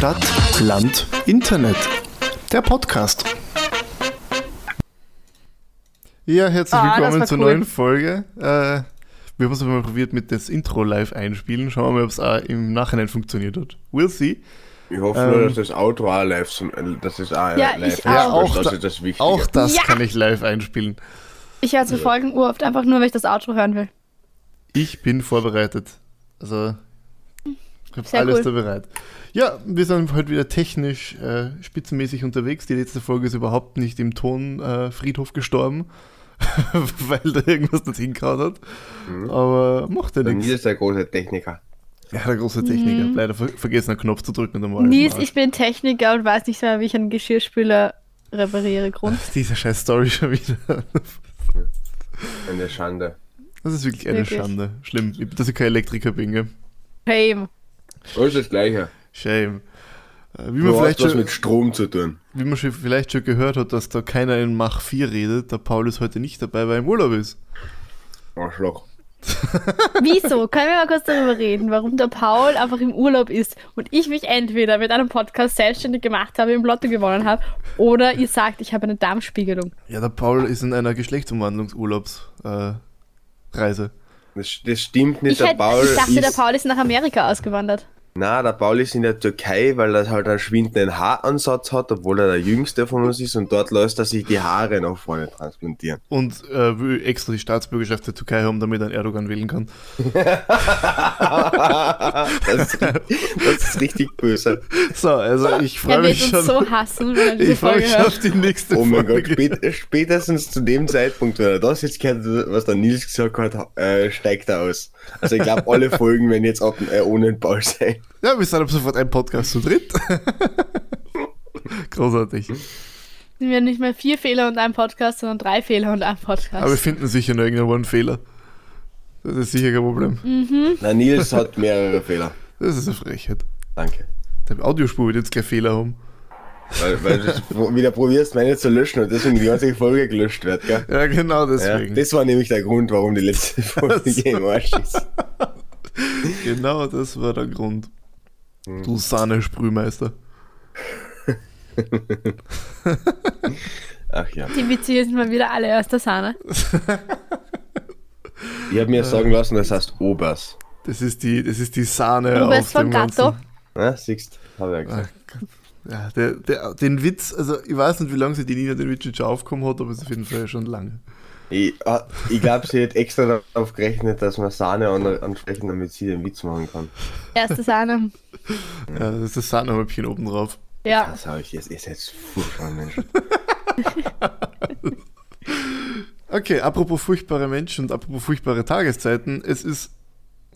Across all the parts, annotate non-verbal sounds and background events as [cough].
Stadt, Land, Internet. Der Podcast. Ja, herzlich Ah, das willkommen zur cool. neuen Folge. Äh, wir haben es mal probiert mit das Intro live einspielen. Schauen wir mal, ob es auch im Nachhinein funktioniert hat. We'll see. Ich hoffe Ähm, nur, dass das Outro auch live äh, dass es auch Ja, live ich ist. auch. Das da- ist das Wichtige. Auch das Ja. kann ich live einspielen. Ich höre zur Folgen oft einfach nur, weil ich das Outro hören will. Ich bin vorbereitet. Also, ich habe alles cool. da bereit. Ja, wir sind heute wieder technisch äh, spitzenmäßig unterwegs. Die letzte Folge ist überhaupt nicht im Tonfriedhof äh, Friedhof gestorben, [laughs] weil da irgendwas nicht hingehauen hat. Aber macht ja nichts. Nils ist der große Techniker. Ja, der große Techniker. Leider ver vergessen, einen Knopf zu drücken und Mhm. Nils, ich bin Techniker und weiß nicht mehr, wie ich einen Geschirrspüler repariere. Grund. Arsch. Diese scheiß Story schon wieder. Eine Schande. Das ist wirklich eine Wirklich. Schande. Schlimm, dass ich kein Elektriker bin, gell? Shame. Das ist das Gleiche. Shame. Äh, Wie man, Du vielleicht was schon, mit Strom zu tun. wie man schon vielleicht schon gehört hat, dass da keiner in Mach 4 redet, der Paul ist heute nicht dabei, weil er im Urlaub ist. Arschloch. [laughs] Wieso? Können wir mal kurz darüber reden, warum der Paul einfach im Urlaub ist und ich mich entweder mit einem Podcast selbstständig gemacht habe, im Lotto gewonnen habe, oder ihr sagt, ich habe eine Darmspiegelung. Ja, der Paul ist in einer Geschlechtsumwandlungsurlaubsreise. Äh, Reise. Das, das stimmt nicht. Ich, der hätte, Paul ich dachte, ist, der Paul ist nach Amerika ausgewandert. Na, der Paul ist in der Türkei, weil er halt einen schwindenden Haaransatz hat, obwohl er der jüngste von uns ist und dort lässt er sich die Haare nach vorne transplantieren. Und äh, will extra die Staatsbürgerschaft der Türkei haben, damit er einen Erdogan wählen kann. das, ist, das ist richtig böse. So, also ich Er freue wird mich uns schon. so hassen, wenn er ich freue Folge mich schon auf die nächste Oh mein Gott, Folge. spät, spätestens zu dem Zeitpunkt, wenn er das jetzt gehört, was der Nils gesagt hat, äh, steigt er aus. Also ich glaube, alle Folgen werden jetzt ab, äh, ohne den Paul sein. Ja, wir sind ab sofort ein Podcast zu dritt. [laughs] Großartig. Sind wir nicht mehr vier Fehler und ein Podcast, sondern drei Fehler und ein Podcast. Aber wir finden sicher noch irgendwo einen Fehler. Das ist sicher kein Problem. Na, Nils hat mehrere Fehler. Das ist eine Frechheit. Danke. Der Audiospur wird jetzt kein Fehler haben. Weil, weil du wieder probierst, meine zu löschen und deswegen die ganze Folge gelöscht wird, gell? Ja, genau Ja, deswegen. das war nämlich der Grund, warum die letzte [laughs] Folge im Arsch ist. genau das war der Grund. Hm. Du Sahne-Sprühmeister. [laughs] Ach ja. Die Witze hier sind mal wieder alle aus der Sahne. Ich habe mir sagen lassen, das heißt Obers. Das ist die, das ist die Sahne Du auf von dem Gatto. ganzen. Ja, siehst habe ich ja Ah, gesagt. Gott. Ja, der, der, den Witz, also ich weiß nicht, wie lange sie die Nina den Witz schon aufgekommen hat, aber es ist auf jeden Fall schon lange. Ich, ah, ich glaube, sie hat extra darauf gerechnet, dass man Sahne an, ansprechen, damit sie den Witz machen kann. Erste Sahne. Ja, das ist das Sahnehäubchen oben drauf. Ja. Das habe ich jetzt. Ihr seid furchtbare Menschen. [laughs] Okay, apropos furchtbare Menschen und apropos furchtbare Tageszeiten, es ist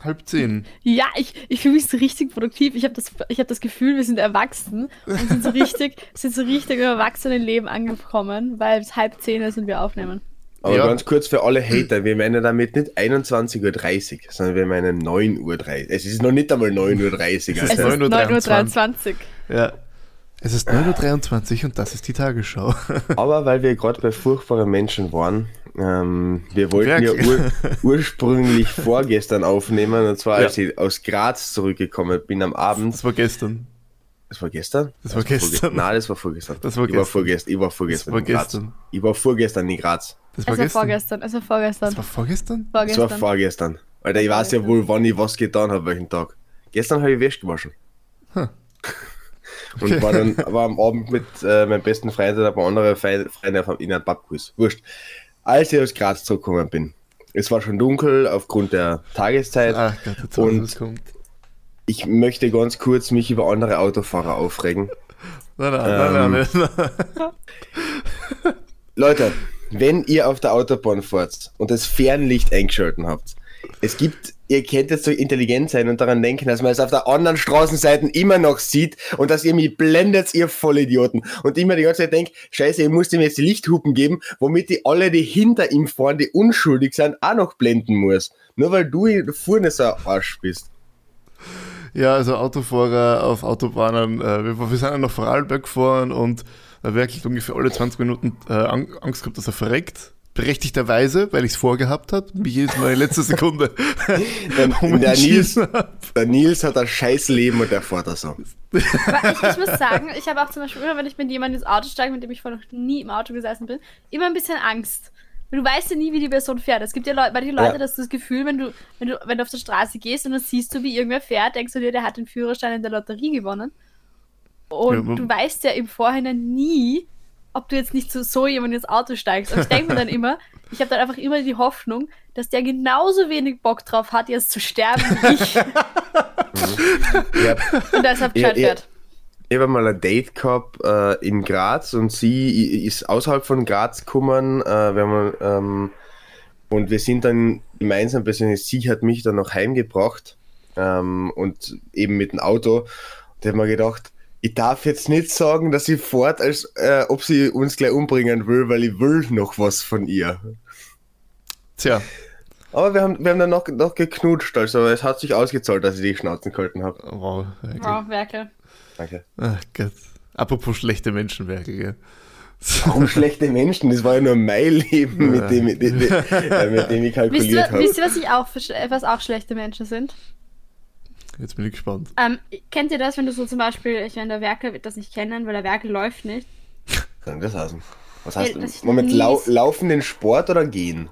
halb zehn. Ja, ich, ich fühle mich so richtig produktiv. Ich habe das, ich hab das Gefühl, wir sind erwachsen und sind so richtig, [laughs] sind so richtig im Erwachsenenleben angekommen, weil es halb zehn ist und wir aufnehmen. Aber Ja. ganz kurz für alle Hater, wir meinen damit nicht 21.30 Uhr, sondern wir meinen 9.30 Uhr. Es ist noch nicht einmal 9.30 Uhr. Es ist Es ist 9.23 9.23 Uhr. Ja. Es ist 9.23 Uhr und das ist die Tagesschau. [laughs] Aber weil wir gerade bei furchtbaren Menschen waren, ähm, wir wollten ja Wirklich? ur ursprünglich [laughs] vorgestern aufnehmen, und zwar als Ja. ich aus Graz zurückgekommen bin am Abend. Das war gestern. Das war gestern? Das war gestern. Nein, das war vorgestern. Das war ich War gestern. vorgestern. Ich war vorgestern. war in Graz. gestern. Ich war vorgestern in Graz. Das Es war vorgestern, es war vorgestern. Das war vorgestern? Das war vorgestern. vorgestern. Alter, ich weiß ja wohl, wann ich was getan habe, welchen Tag. Gestern habe ich Wäsche gewaschen. Huh. [laughs] Und war dann [laughs] war am Abend mit äh, meinem besten Freund und ein paar andere Fre- Freunde auf- in einem Pubquiz. Wurscht. Als ich aus Graz zurückgekommen bin, es war schon dunkel aufgrund der Tageszeit. Ach Gott, jetzt Und- kommt. Ich möchte ganz kurz mich über andere Autofahrer aufregen. [laughs] Nein, nein, nein, nein, Ähm. nein. Leute, wenn ihr auf der Autobahn fahrt und das Fernlicht eingeschalten habt, es gibt, ihr könnt jetzt so intelligent sein und daran denken, dass man es auf der anderen Straßenseite immer noch sieht und dass ihr mich blendet, ihr Vollidioten. Und ich mir die ganze Zeit denke, scheiße, ihr müsst ihm jetzt die Lichthupen geben, womit die alle, die hinter ihm fahren, die unschuldig sind, auch noch blenden muss. Nur weil du vorne so ein Arsch bist. Ja, also Autofahrer auf Autobahnen. Äh, wir, wir sind ja nach Vorarlberg gefahren und da wirklich ungefähr alle 20 Minuten äh, Ang- Angst gehabt, dass er verreckt. berechtigterweise, weil ich es vorgehabt habe, mich jedes Mal in letzter [laughs] Sekunde Der, [laughs] der, Nils, der Nils hat ein scheiß Leben und der fährt das so. Aber ich, ich muss sagen, ich habe auch zum Beispiel immer, wenn ich mit jemandem ins Auto steige, mit dem ich vorher noch nie im Auto gesessen bin, immer ein bisschen Angst. Weil du weißt ja nie, wie die Person fährt. Es gibt ja Leute, manche Leute, Ja. dass du das Gefühl, wenn du, wenn du, wenn du auf der Straße gehst und dann siehst du, wie irgendwer fährt, denkst du dir, der hat den Führerschein in der Lotterie gewonnen. Und Ja, du weißt ja im Vorhinein nie, ob du jetzt nicht zu so jemand ins Auto steigst. Und ich denke mir dann immer, ich habe dann einfach immer die Hoffnung, dass der genauso wenig Bock drauf hat, jetzt zu sterben wie ich [laughs] hab, und deshalb gescheit ja. fährt. ich hab einmal ein Date gehabt äh, in Graz und sie ist außerhalb von Graz gekommen. Äh, wir haben, ähm, und wir sind dann gemeinsam, persönlich, sie hat mich dann noch heimgebracht ähm, und eben mit dem Auto. Und ich habe mir gedacht, ich darf jetzt nicht sagen, dass sie fährt, als äh, ob sie uns gleich umbringen will, weil ich will noch was von ihr. Tja, Aber wir haben, wir haben dann noch, noch geknutscht, also es hat sich ausgezahlt, dass ich die Schnauzen gehalten habe. wow. wirklich. Wow, Werkel. Danke. Ach Gott. Apropos schlechte Menschenwerke, gell? Warum schlechte Menschen? Das war ja nur mein Leben, mit dem, mit, dem- [laughs] äh, mit dem ich kalkuliert habe. wisst ihr, was ich auch was auch schlechte Menschen sind? Jetzt bin ich gespannt. Ähm, kennt ihr das, wenn du so zum Beispiel, ich meine, der Werkel wird das nicht kennen, weil der Werkel läuft nicht. Kann das heißen? Was heißt Ja, Moment, lau laufen den Sport oder gehen?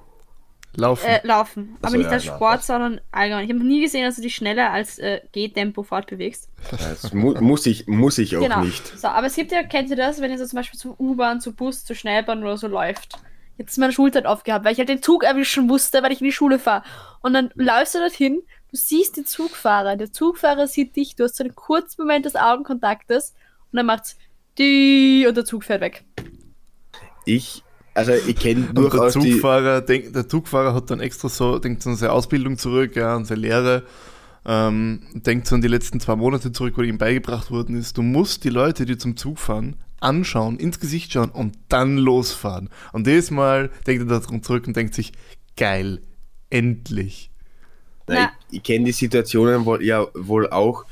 Laufen. Äh, laufen. Ach Aber nicht ja, als Sport, das- sondern allgemein. Ich habe noch nie gesehen, dass du dich schneller als äh, Gehtempo fortbewegst. Das mu muss ich, muss ich auch genau. nicht. So, aber es gibt ja, kennt ihr das, wenn ihr so zum Beispiel zum U-Bahn, zu Bus, zur Schnellbahn oder so läuft? Jetzt ist meine Schulzeit aufgehabt, weil ich halt den Zug erwischen musste, weil ich in die Schule fahre. Und dann läufst du dorthin, du siehst den Zugfahrer, der Zugfahrer sieht dich, du hast so einen kurzen Moment des Augenkontaktes und dann macht's die und der Zug fährt weg. Ich, also ich kenne der durchaus die. Zugfahrer, denk, der Zugfahrer hat dann extra so, denkt so an seine Ausbildung zurück, ja, an seine Lehre, ähm, denkt so an die letzten zwei Monate zurück, wo ihm beigebracht worden ist, du musst die Leute, die zum Zug fahren, anschauen, ins Gesicht schauen und dann losfahren. Und jedes Mal denkt er daran zurück und denkt sich, geil, endlich. Nein, Ja. ich, ich kenne die Situationen wohl, ja wohl auch.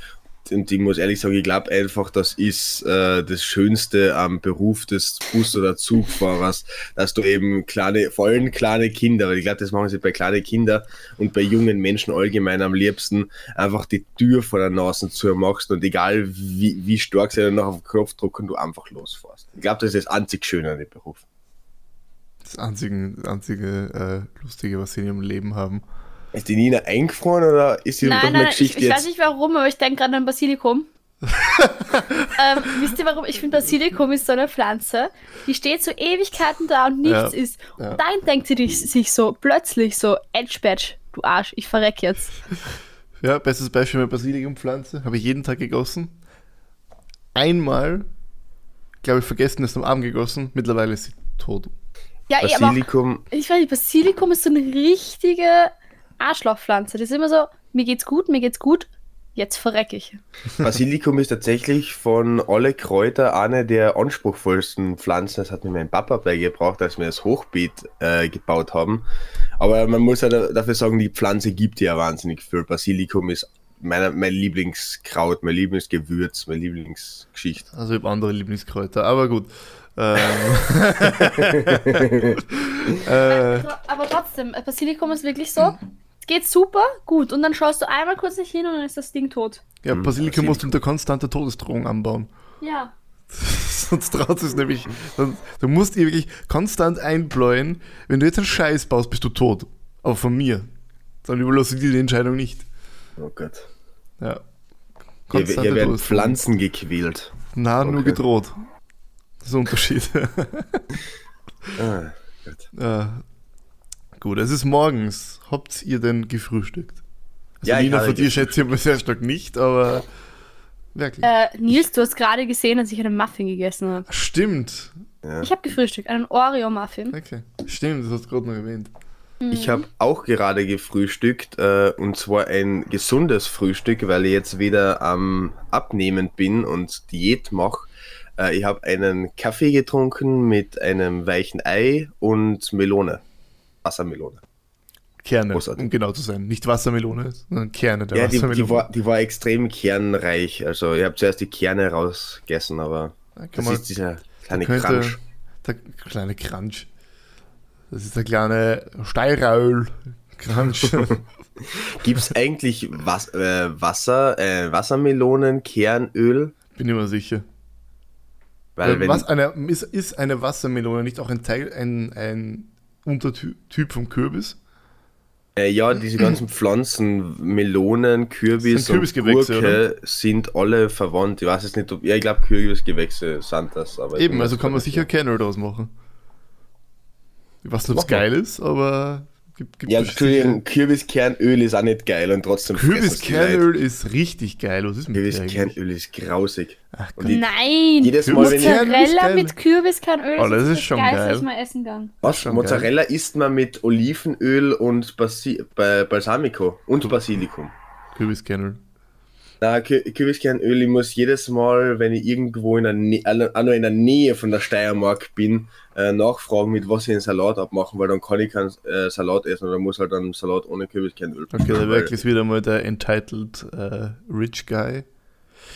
Und ich muss ehrlich sagen, ich glaube einfach, das ist äh, das Schönste am Beruf des Bus- oder Zugfahrers, dass du eben kleine, vor allem kleine Kinder, weil ich glaube, das machen sie bei kleinen Kindern und bei jungen Menschen allgemein am liebsten, einfach die Tür vor der Nase zu machst und egal wie, wie stark sie dann noch auf den Knopf drücken, du einfach losfährst. Ich glaube, das ist das einzig Schöne an dem Beruf. Das einzige, einzige äh, Lustige, was sie in ihrem Leben haben. Ist die Nina eingefroren oder ist sie doch Nein, eine nein, nein, ich, Geschichte ich weiß jetzt? nicht warum, aber ich denke gerade an Basilikum. [laughs] ähm, wisst ihr warum? Ich finde, Basilikum ist so eine Pflanze, die steht so Ewigkeiten da und nichts Ja, ist. ja. Und dann denkt sie sich so plötzlich so, Edgebatch, du Arsch, ich verreck jetzt. [laughs] Ja, bestes Beispiel mit Basilikumpflanze. Habe ich jeden Tag gegossen. Einmal, glaube ich, vergessen, ist am Abend gegossen. Mittlerweile ist sie tot. Ja, aber auch, Basilikum, ich weiß nicht, Basilikum ist so eine richtige Arschlochpflanze. Das ist immer so, mir geht's gut, mir geht's gut, jetzt verreck ich. Basilikum ist tatsächlich von alle Kräuter eine der anspruchsvollsten Pflanzen. Das hat mir mein Papa beigebracht, als wir das Hochbeet äh, gebaut haben. Aber man muss ja da, dafür sagen, die Pflanze gibt ja wahnsinnig viel. Basilikum ist meine, mein Lieblingskraut, mein Lieblingsgewürz, meine Lieblingsgeschichte. Also ich habe andere Lieblingskräuter, aber gut. Ähm, [laughs] [laughs] äh, Aber trotzdem, Basilikum ist wirklich so, geht super, gut. Und dann schaust du einmal kurz nicht hin und dann ist das Ding tot. ja, Hm, Basilikum musst du unter konstanter Todesdrohung anbauen. Ja. [laughs] Sonst traut es nämlich. sonst- Du musst ihr wirklich konstant einbläuen. Wenn du jetzt einen Scheiß baust, bist du tot. Aber von mir. Dann überlasse ich dir die Entscheidung nicht. Oh Gott. Ja. Hier, hier werden. Pflanzen gequält. Na, nur Okay. gedroht. Das ist ein Unterschied. [laughs] Ah, Gott. äh, gut, es ist morgens. Habt ihr denn gefrühstückt? Also Ja, Nina, von dir schätze ich aber sehr stark nicht, aber wirklich. Äh, Nils, du hast gerade gesehen, dass ich einen Muffin gegessen habe. Stimmt. Ja. Ich habe gefrühstückt, einen Oreo-Muffin. Okay. Stimmt, das hast du gerade noch erwähnt. Ich habe auch gerade gefrühstückt äh, und zwar ein gesundes Frühstück, weil ich jetzt wieder am Abnehmen bin und Diät mache. Äh, ich habe einen Kaffee getrunken mit einem weichen Ei und Melone. Wassermelone. Kerne, Großartig. um genau zu sein. Nicht Wassermelone, sondern Kerne der Ja, die, Wassermelone. die, war, die war extrem kernreich. Also ich habe zuerst die Kerne rausgegessen, aber Da kann das man- ist dieser kleine könnte- Crunch. Der kleine Crunch. Das ist der kleine Steiraul. Crunch. [laughs] Gibt es eigentlich Was äh, Wasser, äh, Wassermelonen, Kernöl? Bin immer sicher. Weil Weil wenn, was eine, ist, ist eine Wassermelone nicht auch ein Teil, ein, ein Untertyp vom Kürbis? äh, ja, diese ganzen Pflanzen, Melonen, Kürbis Sind und Gurke sind alle verwandt. Ich weiß jetzt nicht, ob, ja, ich glaube Kürbisgewächse sind das. Aber Eben, also kann man sicher Kernöl draus machen. Ich weiß nicht, ob es geil ist, aber gibt, gibt Ja, Entschuldigung, Kürbiskernöl ist auch nicht geil und trotzdem. Kürbiskernöl ist richtig geil. Was ist mit? Kürbiskernöl ist grausig. Ach, Nein! jedes Mal, wenn ich, Mozzarella geil. mit Kürbiskernöl Oh, das ist das schon Geilste, geil. was man essen kann. was? schon Mozzarella isst man mit Olivenöl und Basi ba Balsamico und Basilikum. Kürbiskernöl. Na, Kü- Kürbiskernöl, ich muss jedes Mal, wenn ich irgendwo in der, Nä also auch in der Nähe von der Steiermark bin, äh, nachfragen, mit was ich einen Salat abmachen, weil dann kann ich keinen äh, Salat essen oder muss halt einen Salat ohne Kürbiskernöl Okay, da wirklich wieder mal der entitled äh, Rich Guy.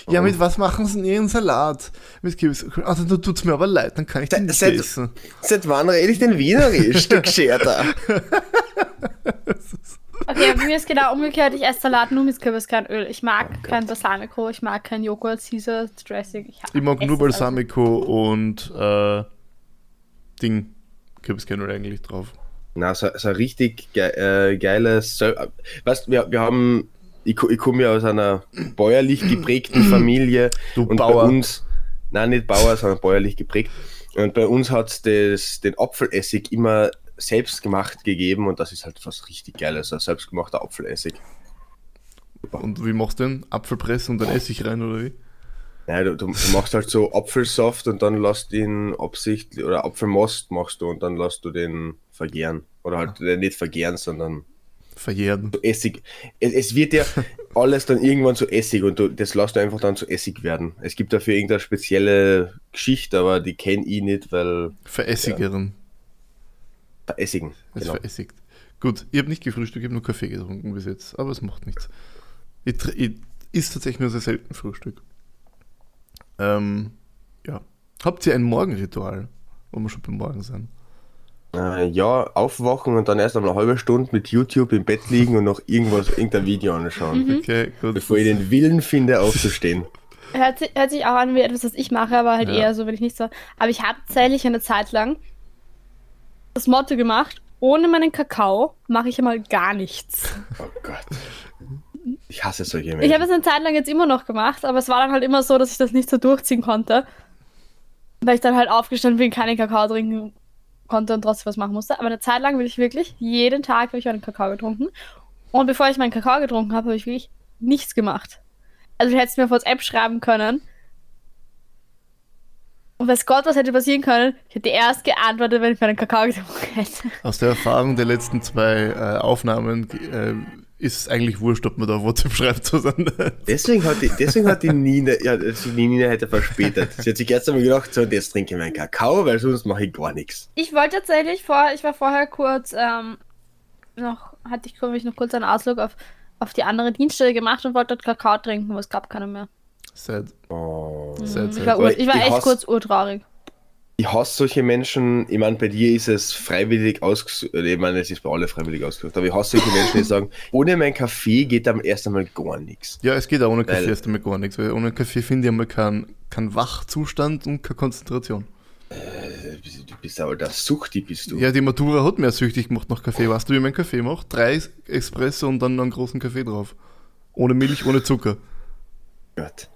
Ja, Oh. mit was machen sie denn ihren Salat? Mit Kürbis. Also, da tut's mir aber leid, dann kann ich den nicht Seit- essen. Seit wann rede ich denn Wienerisch, du Gescherter? [laughs] [laughs] Okay, bei mir ist genau umgekehrt. Ich esse Salat nur mit Kürbiskernöl. Ich mag kein Balsamico, ich mag kein Joghurt, Caesar Dressing. Ich, Ich mag nur alles. Balsamico und äh, Ding. Kürbiskernöl eigentlich drauf. Na, so, so ein richtig ge äh, geiles. So, äh, weißt wir, wir haben. Ich, ich komme ja aus einer bäuerlich geprägten [clears throat] Familie. Du und Bauer. bei uns. Nein, nicht Bauer, sondern bäuerlich geprägt. Und bei uns hat es den Apfelessig immer selbst gemacht gegeben und das ist halt was richtig Geiles, ein selbstgemachter Apfelessig. Und wie machst du den? Apfelpress und dann Essig rein oder wie? Ja, du, du, du machst halt so Apfelsaft und dann lässt ihn absichtlich, oder Apfelmost machst du und dann lässt du den vergären. Oder halt äh, nicht vergären, sondern Verjähren. zu Essig. Es, es wird ja [laughs] alles dann irgendwann zu Essig und du, das lässt du einfach dann zu Essig werden. Es gibt dafür irgendeine spezielle Geschichte, aber die kenne ich nicht, weil Veressigeren. Essigen. Es Genau. veressigt. Gut, ich habe nicht gefrühstückt, ich habe nur Kaffee getrunken bis jetzt, aber es macht nichts. Ich, ich isst tatsächlich nur sehr selten Frühstück. Ähm, ja. Habt ihr ein Morgenritual? Wo wir schon beim Morgen sind. Äh, ja, aufwachen und dann erst einmal eine halbe Stunde mit YouTube im Bett liegen und noch irgendwas, irgendein Video anschauen, Okay, gut. bevor ich den Willen finde, aufzustehen. Hört sich, hört sich auch an wie etwas, was ich mache, aber halt Ja. eher so, wenn ich nicht so. Aber ich habe tatsächlich eine Zeit lang das Motto gemacht: ohne meinen Kakao mache ich einmal gar nichts. Oh Gott. Ich hasse solche Ich Menschen. habe es eine Zeit lang jetzt immer noch gemacht, aber es war dann halt immer so, dass ich das nicht so durchziehen konnte. Weil ich dann halt aufgestanden bin, keinen Kakao trinken konnte und trotzdem was machen musste. Aber eine Zeit lang will ich wirklich, jeden Tag habe ich meinen Kakao getrunken. Und bevor ich meinen Kakao getrunken habe, habe ich wirklich nichts gemacht. Also du hättest mir auf WhatsApp schreiben können. Und weiß Gott, was hätte passieren können? Ich hätte erst geantwortet, wenn ich meinen Kakao getrunken hätte. Aus der Erfahrung der letzten zwei äh, Aufnahmen äh, ist es eigentlich wurscht, ob man da WhatsApp schreibt oder nicht. Deswegen hat die, deswegen hat die Nina, ja, die Nina hätte verspätet. Sie hat sich erst einmal gedacht, so, jetzt trinke ich meinen Kakao, weil sonst mache ich gar nichts. Ich wollte tatsächlich vor, ich war vorher kurz, ähm, noch, hatte ich, glaube ich, noch kurz einen Ausflug auf, auf die andere Dienststelle gemacht und wollte dort Kakao trinken, aber es gab keinen mehr. Sad. Oh. Sad, Ich sad. war, Aber ur, ich war ich echt hasse- kurz urtraurig. Ich hasse solche Menschen, ich meine, bei dir ist es freiwillig ausgesucht, ich meine, es ist bei alle freiwillig ausgesucht, aber ich hasse solche Menschen, die [laughs] sagen, ohne mein Kaffee geht am erst einmal gar nichts. Ja, es geht auch ohne Kaffee erst einmal gar nichts, weil ohne Kaffee finde ich einmal keinen kein Wachzustand und keine Konzentration. Du bist aber der Suchti, bist du. Ja, die Matura hat mir süchtig gemacht nach Kaffee. Weißt du, wie mein Kaffee macht? Drei Espresso und dann noch einen großen Kaffee drauf. Ohne Milch, ohne Zucker. Gott.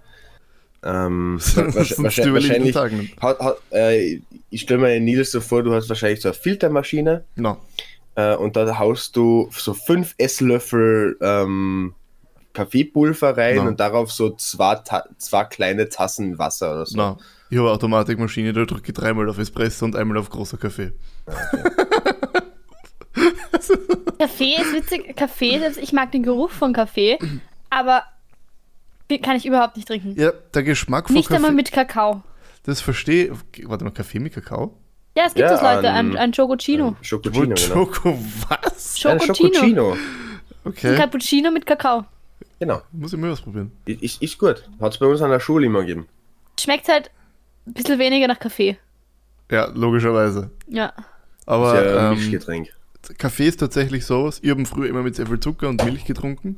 Ähm, [laughs] wahrscheinlich, wahrscheinlich hat, hat, äh, ich stelle mir Nils so vor, du hast wahrscheinlich so eine Filtermaschine Na, äh, und da haust du so fünf Esslöffel ähm, Kaffeepulver rein Ja. und darauf so zwei, zwei kleine Tassen Wasser oder so. na. Ich habe eine Automatikmaschine, da drücke ich dreimal auf Espresso und einmal auf großer Kaffee. Kaffee ist witzig. Kaffee, selbst ich mag den Geruch von Kaffee, aber kann ich überhaupt nicht trinken. Ja, der Geschmack von nicht Kaffee. einmal mit Kakao. Das verstehe Warte mal, Kaffee mit Kakao? Ja, es gibt Ja, es, Leute. an- Ein, ein. Schokocino, Wohl genau. Choco, was? Ein. Schokocino. Ein Okay, Cappuccino mit Kakao. Genau. muss ich mal ausprobieren. Ist, ist gut. Hat es bei uns an der Schule immer gegeben. Schmeckt halt ein bisschen weniger nach Kaffee. Ja, logischerweise. Ja. Aber ist ja ein ähm, Mischgetränk. Kaffee ist tatsächlich so, ich habe früher immer mit sehr viel Zucker und Milch getrunken,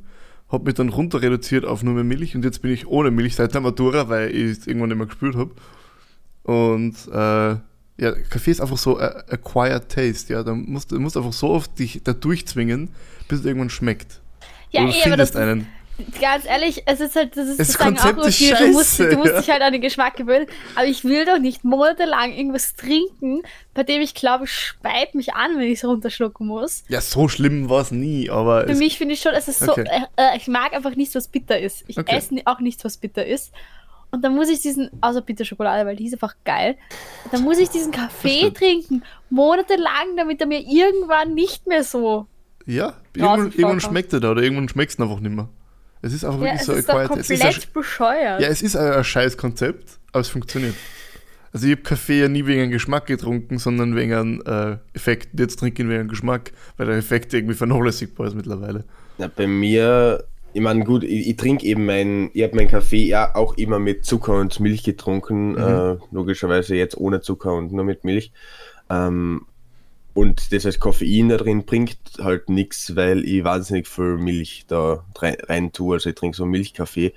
habe mich dann runter reduziert auf nur mehr Milch und jetzt bin ich ohne Milch seit der Matura, weil ich es irgendwann nicht mehr gespürt habe. Und äh, ja, Kaffee ist einfach so a- acquired taste, ja, da musst du musst einfach so oft dich da durchzwingen, bis es irgendwann schmeckt. Ja, Oder du eh, aber das findest einen. Ganz ehrlich, es ist halt, das ist Das Konzept auch ist viel. Du musst, du musst ja. dich halt an den Geschmack gewöhnen. Aber ich will doch nicht monatelang irgendwas trinken, bei dem ich glaube, es speit mich an, wenn ich es runterschlucken muss. Ja, so schlimm war es nie, aber Für mich finde ich schon, es ist so, Okay. äh, äh, ich mag einfach nichts, was bitter ist. Ich Okay. esse auch nichts, was bitter ist. Und dann muss ich diesen, außer Bitterschokolade, weil die ist einfach geil. Dann muss ich diesen Kaffee trinken, monatelang, damit er mir irgendwann nicht mehr so. ja, irgendwann, irgendwann schmeckt er da oder irgendwann schmeckt es einfach nicht mehr. Es ist einfach Ja, wirklich es so ist doch acquired. Es komplett ist bescheuert. ja, es ist ein, ein scheiß Konzept, aber es funktioniert. Also ich habe Kaffee ja nie wegen einem Geschmack getrunken, sondern wegen einem äh, Effekt. Jetzt trinke ich ihn wegen einem Geschmack, weil der Effekt irgendwie vernachlässigbar ist mittlerweile. Na, bei mir, ich meine, gut, ich, ich trinke eben mein, ich habe meinen Kaffee ja auch immer mit Zucker und Milch getrunken, Mhm. äh, logischerweise jetzt ohne Zucker und nur mit Milch. Ähm, und das heißt, Koffein da drin bringt halt nichts, weil ich wahnsinnig viel Milch da rein, rein tue. Also ich trinke so Milchkaffee.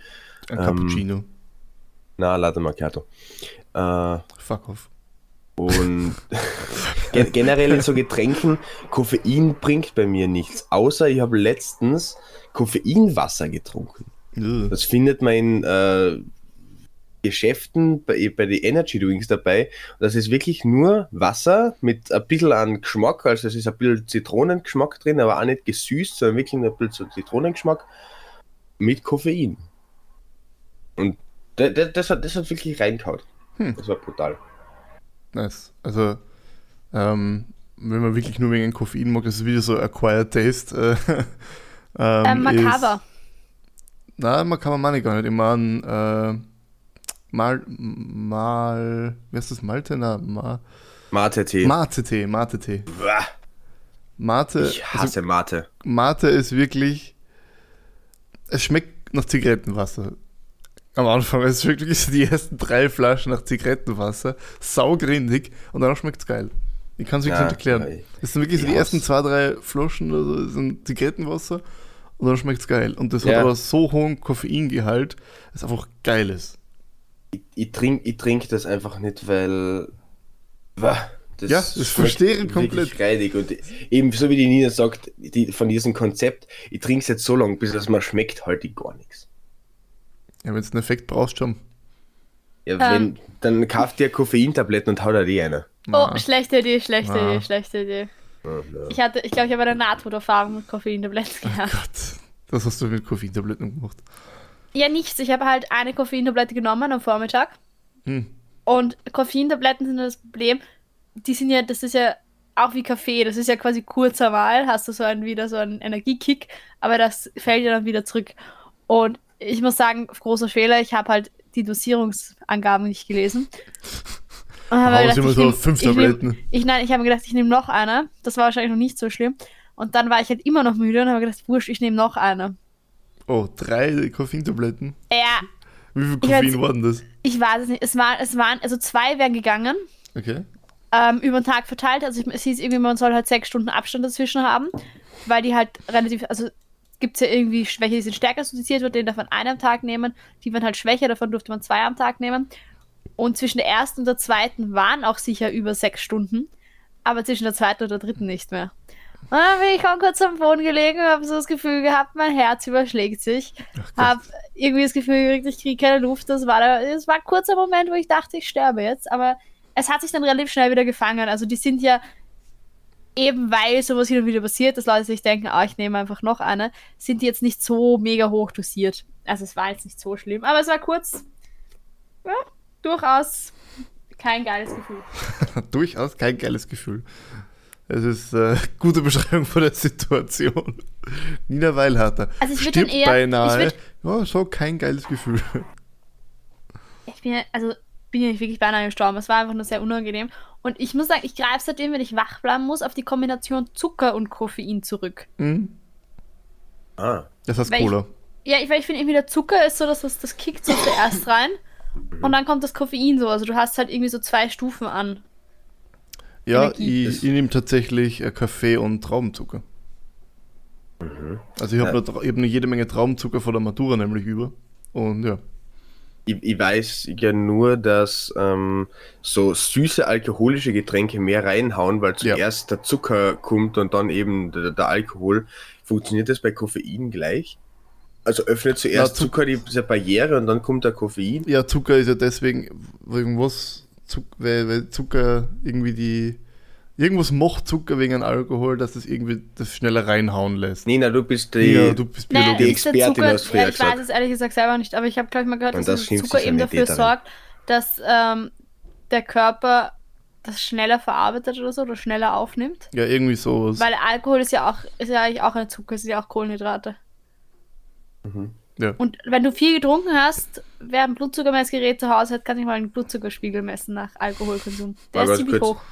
Ein Ähm, Cappuccino. Na, Latte Macchiato. Äh, Fuck off. und [laughs] gen- generell in so Getränken, Koffein bringt bei mir nichts. Außer ich habe letztens Koffeinwasser getrunken. Das findet man in äh, Geschäften bei, bei den Energy Drinks dabei. Das ist wirklich nur Wasser mit ein bisschen an Geschmack. Also es ist ein bisschen Zitronengeschmack drin, aber auch nicht gesüßt, sondern wirklich nur ein bisschen so Zitronengeschmack mit Koffein. Und das, das, das, hat, das hat wirklich reingehauen. Hm. Das war brutal. Nice. Also, ähm, wenn man wirklich nur wegen Koffein mag, das ist wieder so Acquired Taste. Äh, [laughs] ähm, Ähm, makaber. Ist, nein, makaber meine ich gar nicht. Ich meine, äh, mal, mal, wie heißt das, Malte? Na, ma, Mate-Tee. Mate-Tee, Mate-Tee. Mate, Ich also hasse Mate. Mate ist wirklich, es schmeckt nach Zigarettenwasser. Am Anfang, es schmeckt wirklich so die ersten drei Flaschen nach Zigarettenwasser, saugrindig und danach schmeckt es geil. Ich kann es wirklich Ja, nicht erklären. Es sind wirklich so die ersten zwei, drei Flaschen oder so, sind Zigarettenwasser und dann schmeckt es geil. Und das Ja. hat aber so hohen Koffeingehalt, dass es einfach geil ist. Ich, ich trinke ich trink das einfach nicht, weil. Wah, Das Ja, das verstehe ich komplett. reidig. Und eben, so wie die Nina sagt, die, von diesem Konzept, ich trinke es jetzt so lange, bis es mir schmeckt, halt ich gar nichts. Ja, wenn du einen Effekt brauchst, schon. Ja, Ähm. wenn, dann kauft ihr Koffeintabletten und haut er die eine. Oh, Na. schlechte Idee, schlechte Na. Idee, schlechte Idee. Ja. Ich hatte, ich glaube, ich habe eine Nahtoderfahrung mit Koffeintabletten gehabt. Gott, das hast du mit Koffeintabletten gemacht. Ja, nichts. Ich habe halt eine Koffeintablette genommen am Vormittag. Hm. Und Koffeintabletten sind das Problem. Die sind ja, das ist ja auch wie Kaffee. Das ist ja quasi kurzer Mal, hast du so einen, wieder so einen Energiekick, aber das fällt ja dann wieder zurück. Und ich muss sagen, großer Fehler, ich habe halt die Dosierungsangaben nicht gelesen. [laughs] Und habe gedacht, immer ich so nehm- fünf ich nehm- Tabletten. Ich, nein, ich habe mir gedacht, ich nehme noch eine. Das war wahrscheinlich noch nicht so schlimm. Und dann war ich halt immer noch müde und habe gedacht, wurscht, ich nehme noch eine. Oh, drei Koffeintabletten. Ja, Wie viel Koffein waren das? ich weiß es nicht. Es, war, es waren, also zwei wären gegangen. Okay. ähm, über den Tag verteilt. Also ich, es hieß irgendwie, man soll halt sechs Stunden Abstand dazwischen haben, weil die halt relativ, also gibt es ja irgendwie welche, die sind stärker assoziiert wird, den darf man einen am Tag nehmen, die waren halt schwächer, davon durfte man zwei am Tag nehmen. Und zwischen der ersten und der zweiten waren auch sicher über sechs Stunden, aber zwischen der zweiten und der dritten nicht mehr. Und dann bin ich auch kurz am Boden gelegen und habe so das Gefühl gehabt, mein Herz überschlägt sich. Ach Gott. Hab irgendwie das Gefühl gekriegt, ich kriege keine Luft. Das war, der, das war ein kurzer Moment, wo ich dachte, ich sterbe jetzt. Aber es hat sich dann relativ schnell wieder gefangen. Also die sind ja, eben weil sowas hin und wieder passiert, dass Leute sich denken, ah, ich nehme einfach noch eine, sind die jetzt nicht so mega hoch dosiert. Also es war jetzt nicht so schlimm. Aber es war kurz, ja, durchaus kein geiles Gefühl. [laughs] Durchaus kein geiles Gefühl. Es ist äh, [laughs] gute Beschreibung von der Situation. [laughs] Nina Weilharter. Also ich würd stirbt eher- beinahe. ich ja, so kein geiles Gefühl. [laughs] Ich bin ja, also bin ja nicht wirklich beinahe gestorben. Es war einfach nur sehr unangenehm. Und ich muss sagen, ich greife seitdem, wenn ich wach bleiben muss, auf die Kombination Zucker und Koffein zurück. Hm? Ah, Das heißt Weil ich- Cola. Ja, ich, weil ich finde irgendwie der Zucker ist so, dass das, das kickt so zuerst rein und dann kommt das Koffein so. Also du hast halt irgendwie so zwei Stufen an. Ja, Energie. ich, ich nehme tatsächlich äh, Kaffee und Traubenzucker. Also ich habe Ja. hab noch jede Menge Traubenzucker von der Matura nämlich über. Und ja. Ich, ich weiß ja nur, dass ähm, so süße alkoholische Getränke mehr reinhauen, weil Ja. zuerst der Zucker kommt und dann eben der, der Alkohol. Funktioniert das bei Koffein gleich? Also öffnet zuerst Na, Zuck- Zucker die, diese Barriere und dann kommt der Koffein? Ja, Zucker ist ja deswegen irgendwas, Zuck, weil, weil Zucker irgendwie die. Irgendwas macht Zucker wegen Alkohol, dass es irgendwie das schneller reinhauen lässt. Nina, du bist die. ja, du bist Nein, die ist Expertin Zucker, früher ja, ich weiß es ehrlich gesagt selber nicht, aber ich habe, glaube ich, mal gehört, Und dass das Zucker eben dafür Täterin. sorgt, dass ähm, der Körper das schneller verarbeitet oder so oder schneller aufnimmt. Ja, irgendwie sowas. Weil Alkohol ist ja auch, ist ja eigentlich auch ein Zucker, es sind ja auch Kohlenhydrate. Ja. Und wenn du viel getrunken hast, wer ein Blutzuckermessgerät zu Hause hat, kann sich mal einen Blutzuckerspiegel messen nach Alkoholkonsum. Der Aber ist ziemlich kurz- hoch.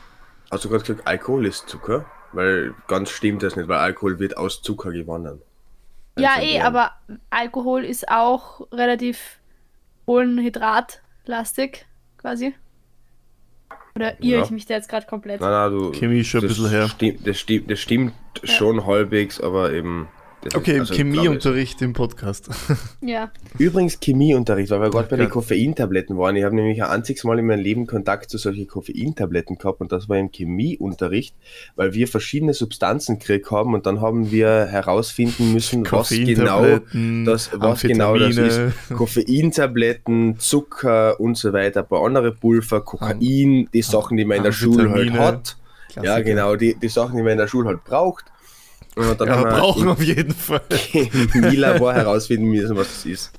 Hast du gerade gesagt, Alkohol ist Zucker? Weil ganz stimmt das nicht, weil Alkohol wird aus Zucker gewonnen. Ja, Also eh, aber Alkohol ist auch relativ kohlenhydratlastig, quasi. Oder irre Ja. ich mich da jetzt gerade komplett? Nein, nein, du. Chemie ist schon ein bisschen her. Stimmt, das stimmt, das stimmt schon halbwegs, aber eben. Das Okay, also, Chemieunterricht im Podcast. [laughs] Ja. Übrigens Chemieunterricht, weil wir gerade bei den. Koffeintabletten waren. Ich habe nämlich ein einziges Mal in meinem Leben Kontakt zu solchen Koffeintabletten gehabt und das war im Chemieunterricht, weil wir verschiedene Substanzen gekriegt haben und dann haben wir herausfinden müssen, was genau das, was genau das ist. Koffeintabletten, Zucker und so weiter, ein paar andere Pulver, Kokain, die Sachen, die man in der Schule halt hat. Ja, Klassiker. genau, die, die Sachen, die man in der Schule halt braucht. Und dann Ja, haben wir brauchen auf jeden Fall. [laughs] Chemielabor herausfinden müssen, was das ist.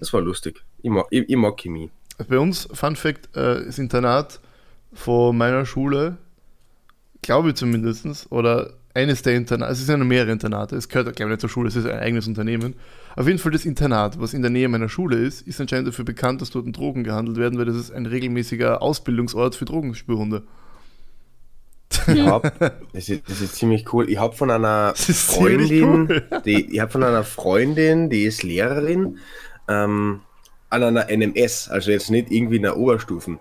Das war lustig. Ich mag, ich, ich mag Chemie. Bei uns, Fun Fact, äh, das Internat von meiner Schule, glaube ich zumindest, oder eines der Internate, es sind ja noch mehrere Internate, es gehört, glaube ich, nicht zur Schule, es ist ein eigenes Unternehmen. Auf jeden Fall das Internat, was in der Nähe meiner Schule ist, ist anscheinend dafür bekannt, dass dort Drogen gehandelt werden, weil das ist ein regelmäßiger Ausbildungsort für Drogenspürhunde. Ich hab, das, ist, das ist ziemlich cool. Ich habe von einer Freundin, cool. die, ich habe von einer Freundin, die ist Lehrerin, ähm, an einer NMS, also jetzt nicht irgendwie in der Oberstufen,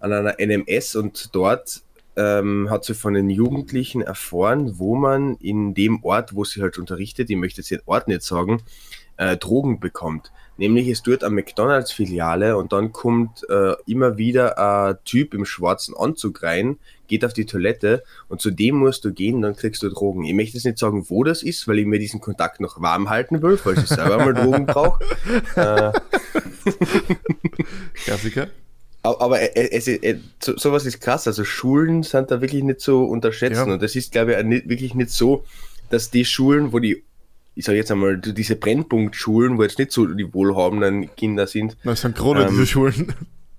an einer NMS und dort ähm, hat sie von den Jugendlichen erfahren, wo man in dem Ort, wo sie halt unterrichtet, ich möchte jetzt den Ort nicht sagen, äh, Drogen bekommt. Nämlich ist dort eine McDonalds-Filiale und dann kommt äh, immer wieder ein Typ im schwarzen Anzug rein, geht auf die Toilette und zu dem musst du gehen, dann kriegst du Drogen. Ich möchte jetzt nicht sagen, wo das ist, weil ich mir diesen Kontakt noch warm halten will, falls ich selber mal Drogen [laughs] brauche. Äh, [laughs] Klassiker. aber aber äh, es, ist- äh, so, sowas ist krass. Also Schulen sind da wirklich nicht so unterschätzen. Ja. Und das ist, glaube ich, nicht, wirklich nicht so, dass die Schulen, wo die, ich sage jetzt einmal, diese Brennpunktschulen, wo jetzt nicht so die wohlhabenden Kinder sind, Das sind gerade Ähm, diese Schulen.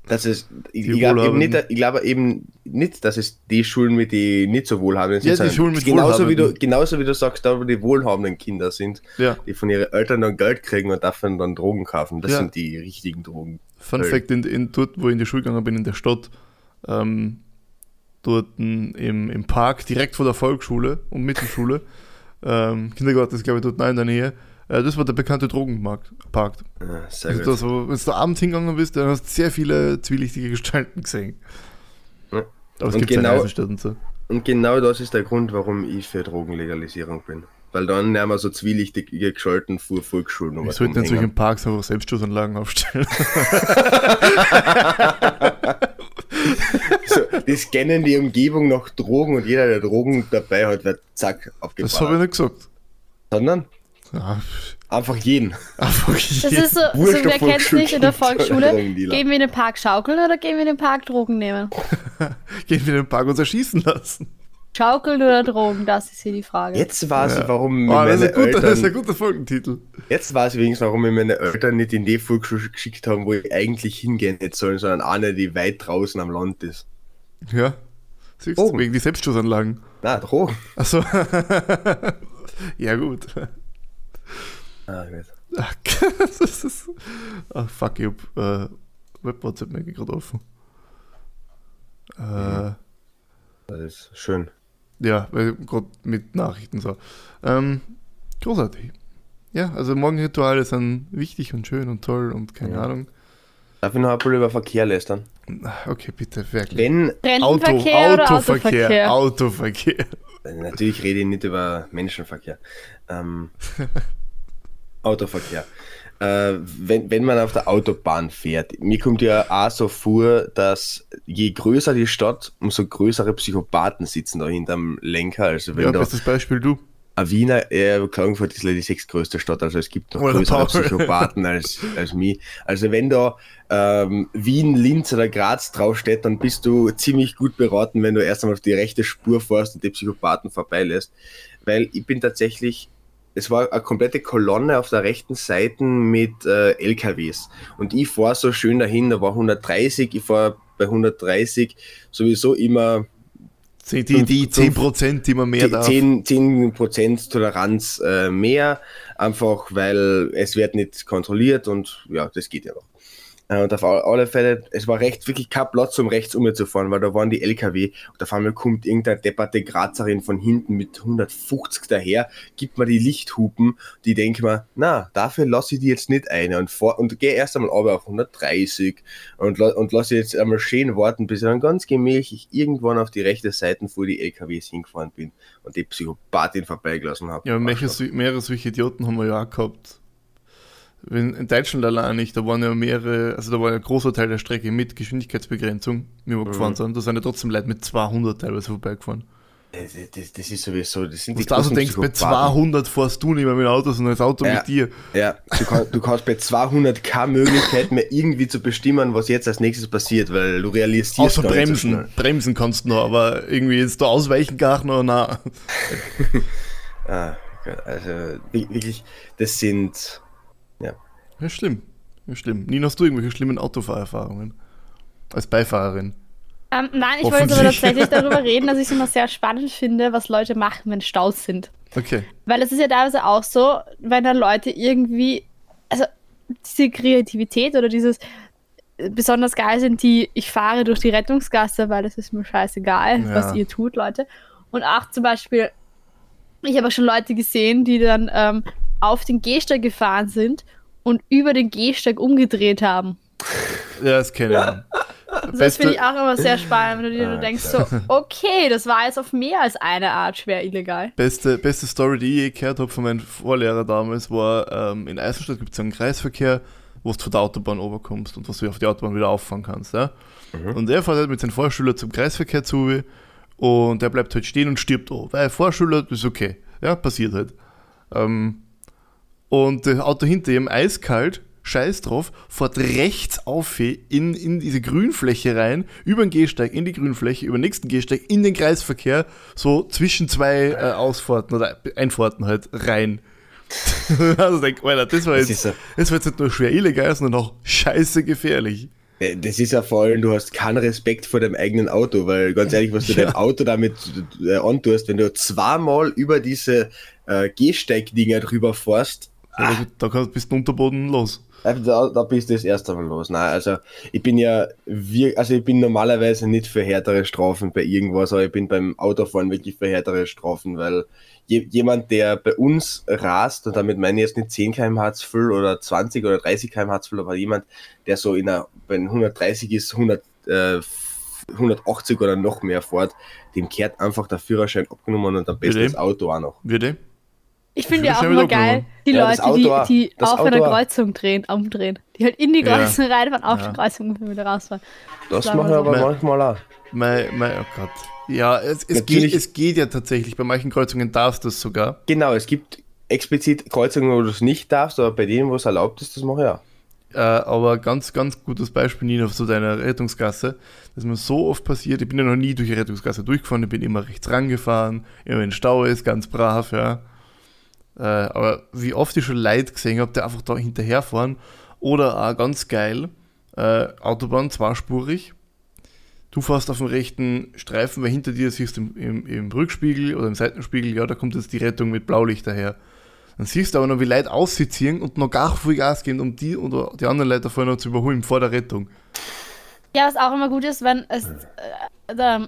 dass es, ich, ich glaube eben nicht, ich glaube eben nicht, dass es die Schulen mit die nicht so wohlhabenden sind. Ja, die Schulen mit genauso wie du, genauso wie du sagst, da wo die wohlhabenden Kinder sind, Ja. die von ihren Eltern dann Geld kriegen und dafür dann Drogen kaufen. Das Ja. sind die richtigen Drogen. Fun Weil- Fact, in, in, dort, wo ich in die Schule gegangen bin, in der Stadt, ähm, dort im, im Park, direkt vor der Volksschule und Mittelschule, ähm, Kindergarten ist, glaube ich, dort nein in der Nähe, äh, das war der bekannte Drogenmarkt. Park. Ja, sehr Also, gut. da so, wenn du abends hingegangen bist, dann hast du sehr viele zwielichtige Gestalten gesehen. Ja. Aber es Und gibt genau- und so. Und genau das ist der Grund, warum ich für Drogenlegalisierung bin. Weil dann nehmen wir so zwielichtige Gestalten vor Volksschulen. Wir sollten in solchen Parks einfach Selbstschussanlagen aufstellen. [laughs] [laughs] so, die scannen die Umgebung nach Drogen und jeder, der Drogen dabei hat, wird zack Das habe ich nicht gesagt. Sondern Ja, einfach jeden. einfach Das ist so, so Wurscht, wer ob kennt es nicht in der Volksschule-. Gehen wir in den Park schaukeln oder gehen wir in den Park Drogen nehmen? [laughs] Gehen wir in den Park uns erschießen lassen. Schaukeln oder Drogen, das ist hier die Frage. Jetzt weiß ich, Ja. warum Oh, das, ist guter, das ist ein Eltern, guter Folgentitel. jetzt weiß ich wenigstens, warum mir meine Eltern nicht in die Volksschule geschickt haben, wo ich eigentlich hingehen hätte sollen, sondern eine, die weit draußen am Land ist. Ja. Siehst du, Drogen. wegen die Selbstschussanlagen. Na, Drogen. Achso. [laughs] ja, gut. Ah, gut. Ach, [laughs] das ist. Ach, fuck, ich hab äh, Web-WhatsApp mir gerade offen. Äh, Das ist schön. ja, weil gerade mit Nachrichten so. Ähm, großartig. Ja, also Morgenrituale sind wichtig und schön und toll und keine Ja. Ahnung. Darf ich noch ein bisschen über Verkehr lästern? Okay, bitte, wirklich. Wenn, Auto, Autoverkehr, Autoverkehr? Autoverkehr. natürlich rede ich nicht über Menschenverkehr. Ähm, [laughs] Autoverkehr. Äh, wenn, wenn man auf der Autobahn fährt, mir kommt ja auch so vor, dass je größer die Stadt, umso größere Psychopathen sitzen da hinterm Lenker. Also wenn Ja, da bestes Beispiel du. Wiener, äh, Klagenfurt ist leider die sechstgrößte Stadt, also es gibt noch Oder größere Paul. Psychopathen als, als mich. Also wenn da ähm, Wien, Linz oder Graz draufsteht, dann bist du ziemlich gut beraten, wenn du erst einmal auf die rechte Spur fährst und die Psychopathen vorbeilässt. Weil ich bin tatsächlich, es war eine komplette Kolonne auf der rechten Seite mit äh, LKWs. Und ich fahre so schön dahin, da war 130, ich fahre bei 130 sowieso immer Die, die, die Fünf- 10%, die man mehr die darf. 10, 10% Toleranz äh, mehr, einfach weil es wird nicht kontrolliert und ja, das geht ja noch. Äh, und auf all- alle Fälle, es war recht wirklich kein Platz, um rechts umzufahren, weil da waren die LKW und auf einmal kommt irgendeine depperte Grazerin von hinten mit 150 daher, gibt mir die Lichthupen, die denken mir, na, dafür lasse ich die jetzt nicht ein und, fahr, und gehe erst einmal aber auf 130 und, und lasse jetzt einmal schön warten, bis ich dann ganz gemächlich irgendwann auf die rechte Seite vor die LKWs hingefahren bin und die Psychopathin vorbeigelassen habe. Ja, mehrere, mehrere solche Idioten haben wir ja auch gehabt. Wenn, in Deutschland allein nicht, da waren ja mehrere, also da war ein großer Teil der Strecke mit Geschwindigkeitsbegrenzung, wie wir gefahren sind. Da sind ja trotzdem Leute mit 200 teilweise vorbeigefahren. Das, das, das ist sowieso, das sind Was die du also denkst, bei Psychopathen. 200 fährst du nicht mehr mit dem Auto, sondern das Auto Ja. mit dir. Ja, du, kann, du kannst bei 200 keine Möglichkeit mehr irgendwie zu bestimmen, was jetzt als nächstes passiert, weil du realisierst Außer gar nicht so bremsen. bremsen kannst du noch, aber irgendwie jetzt da ausweichen gar noch, na. [laughs] Ah, also wi- wirklich, das sind, ja. Schlimm. Ja, schlimm. Nina, hast du irgendwelche schlimmen Autofahrerfahrungen? Als Beifahrerin. Ähm, nein, ich wollte jetzt aber tatsächlich darüber [laughs] reden, dass ich es immer sehr spannend finde, was Leute machen, wenn Staus sind. Okay. Weil es ist ja teilweise auch so, wenn dann Leute irgendwie, also diese Kreativität oder dieses äh, besonders geil sind, die ich fahre durch die Rettungsgasse, weil es ist mir scheißegal, Ja. was ihr tut, Leute. Und auch zum Beispiel, ich habe auch schon Leute gesehen, die dann ähm, auf den Gehsteig gefahren sind und über den Gehsteig umgedreht haben. Ja, das kenne ich. auch. Also das finde ich auch immer sehr spannend, wenn du dir Ah, denkst, so, okay, das war jetzt auf mehr als eine Art schwer illegal. Beste, beste Story, die ich je gehört habe von meinem Vorlehrer damals, war, ähm, in Eisenstadt gibt es einen Kreisverkehr, wo du von der Autobahn runterkommst und was du auf die Autobahn wieder auffahren kannst. Ja? Und er fährt halt mit seinem Vorschüler zum Kreisverkehr zu und der bleibt halt stehen und stirbt auch, weil Vorschüler, das ist okay. Ja, passiert halt. Ähm, und das Auto hinter ihm, eiskalt, scheiß drauf, fährt rechts auf in, in diese Grünfläche rein, über den Gehsteig in die Grünfläche, über den nächsten Gehsteig in den Kreisverkehr, so zwischen zwei äh, Ausfahrten oder Einfahrten halt rein. [laughs] also denk, Alter, das war, Das jetzt, ist so- das war jetzt nicht nur schwer illegal, sondern auch scheiße gefährlich. Äh, Das ist ja vor allem, du hast keinen Respekt vor deinem eigenen Auto, weil ganz ehrlich, was du Ja. deinem Auto damit äh, antust, wenn du zweimal über diese äh, Gehsteigdinger drüber fährst, Da, da kannst, bist du Unterboden los. äh, da, da bist du das erste Mal los. Nein, also ich bin ja, wir, also ich bin normalerweise nicht für härtere Strafen bei irgendwas, aber ich bin beim Autofahren wirklich für härtere Strafen, weil je, jemand, der bei uns rast, und damit meine ich jetzt nicht 10 km/h viel oder 20 oder 30 km/h viel, aber jemand, der so in einer, wenn 130 ist, 100, äh, 180 oder noch mehr fährt, dem kehrt einfach der Führerschein abgenommen und am besten das Auto auch noch. Würde? Ich finde ja auch immer geil, die Ja, das Leute, Auto auch. die, die Das auf einer Auto auch. Kreuzung drehen, umdrehen. Die halt in die Ja. Kreuzung reinfahren, auf Ja. die Kreuzung wieder rausfahren. Das Sagen machen wir aber Mein- manchmal auch. Mein, mein, oh Gott. Ja, es, es, geht, es geht ja tatsächlich. Bei manchen Kreuzungen darfst du es sogar. Genau, es gibt explizit Kreuzungen, wo du es nicht darfst, aber bei denen, wo es erlaubt ist, das mache ich auch. Äh, aber ganz, ganz gutes Beispiel, Nina, auf so deiner Rettungsgasse, dass mir so oft passiert, ich bin ja noch nie durch die Rettungsgasse durchgefahren, ich bin immer rechts rangefahren, immer wenn Stau ist, ganz brav, ja. Äh, aber wie oft ich schon Leute gesehen habe, die einfach da hinterherfahren. Oder auch ganz geil, äh, Autobahn zweispurig, du fährst auf dem rechten Streifen, weil hinter dir siehst du im, im, im Rückspiegel oder im Seitenspiegel, ja, da kommt jetzt die Rettung mit Blaulicht daher. Dann siehst du aber noch, wie Leute aussitzen und noch gar viel Gas geben, um die oder die anderen Leute vorher noch zu überholen vor der Rettung. Ja, was auch immer gut ist, wenn es äh, da,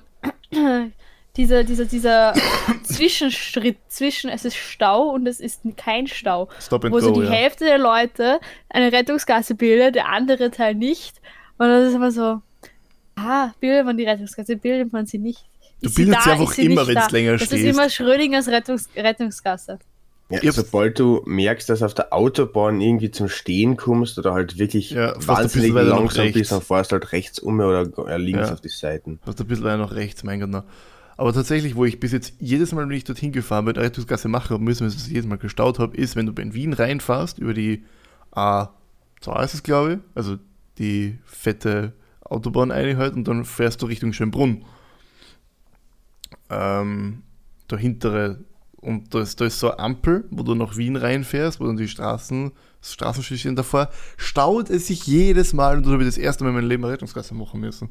diese, diese, dieser [coughs] Zwischenschritt zwischen es ist Stau und es ist kein Stau, Stop and wo so go, die ja. Hälfte der Leute eine Rettungsgasse bildet, der andere Teil nicht. Und das ist immer so, Ah, bildet man die Rettungskasse, bildet man sie nicht. Du bildest sie da, einfach immer, wenn's da? länger Das stehst. ist immer Schrödingers Rettungs Rettungskasse. Ja, sobald du merkst, dass auf der Autobahn irgendwie zum Stehen kommst oder halt wirklich Ja, fast ein wahnsinnig langsam bist, dann fährst du halt rechts um oder äh, links Ja. auf die Seiten. Fast ein bisschen weiter nach rechts, mein Gott. Aber tatsächlich, wo ich bis jetzt jedes Mal, wenn ich dorthin gefahren bin, Rettungsgasse machen habe müssen, weil ich es jedes Mal gestaut habe, ist, wenn du in Wien reinfährst, über die A2 ist es, glaube ich, also die fette Autobahneinheit und dann fährst du Richtung Schönbrunn. Ähm, der hintere, und da ist, da ist so eine Ampel, wo du nach Wien reinfährst, wo dann die Straßen, das Straßenschild davor, staut es sich jedes Mal und da habe ich das erste Mal in meinem Leben eine Rettungsgasse machen müssen.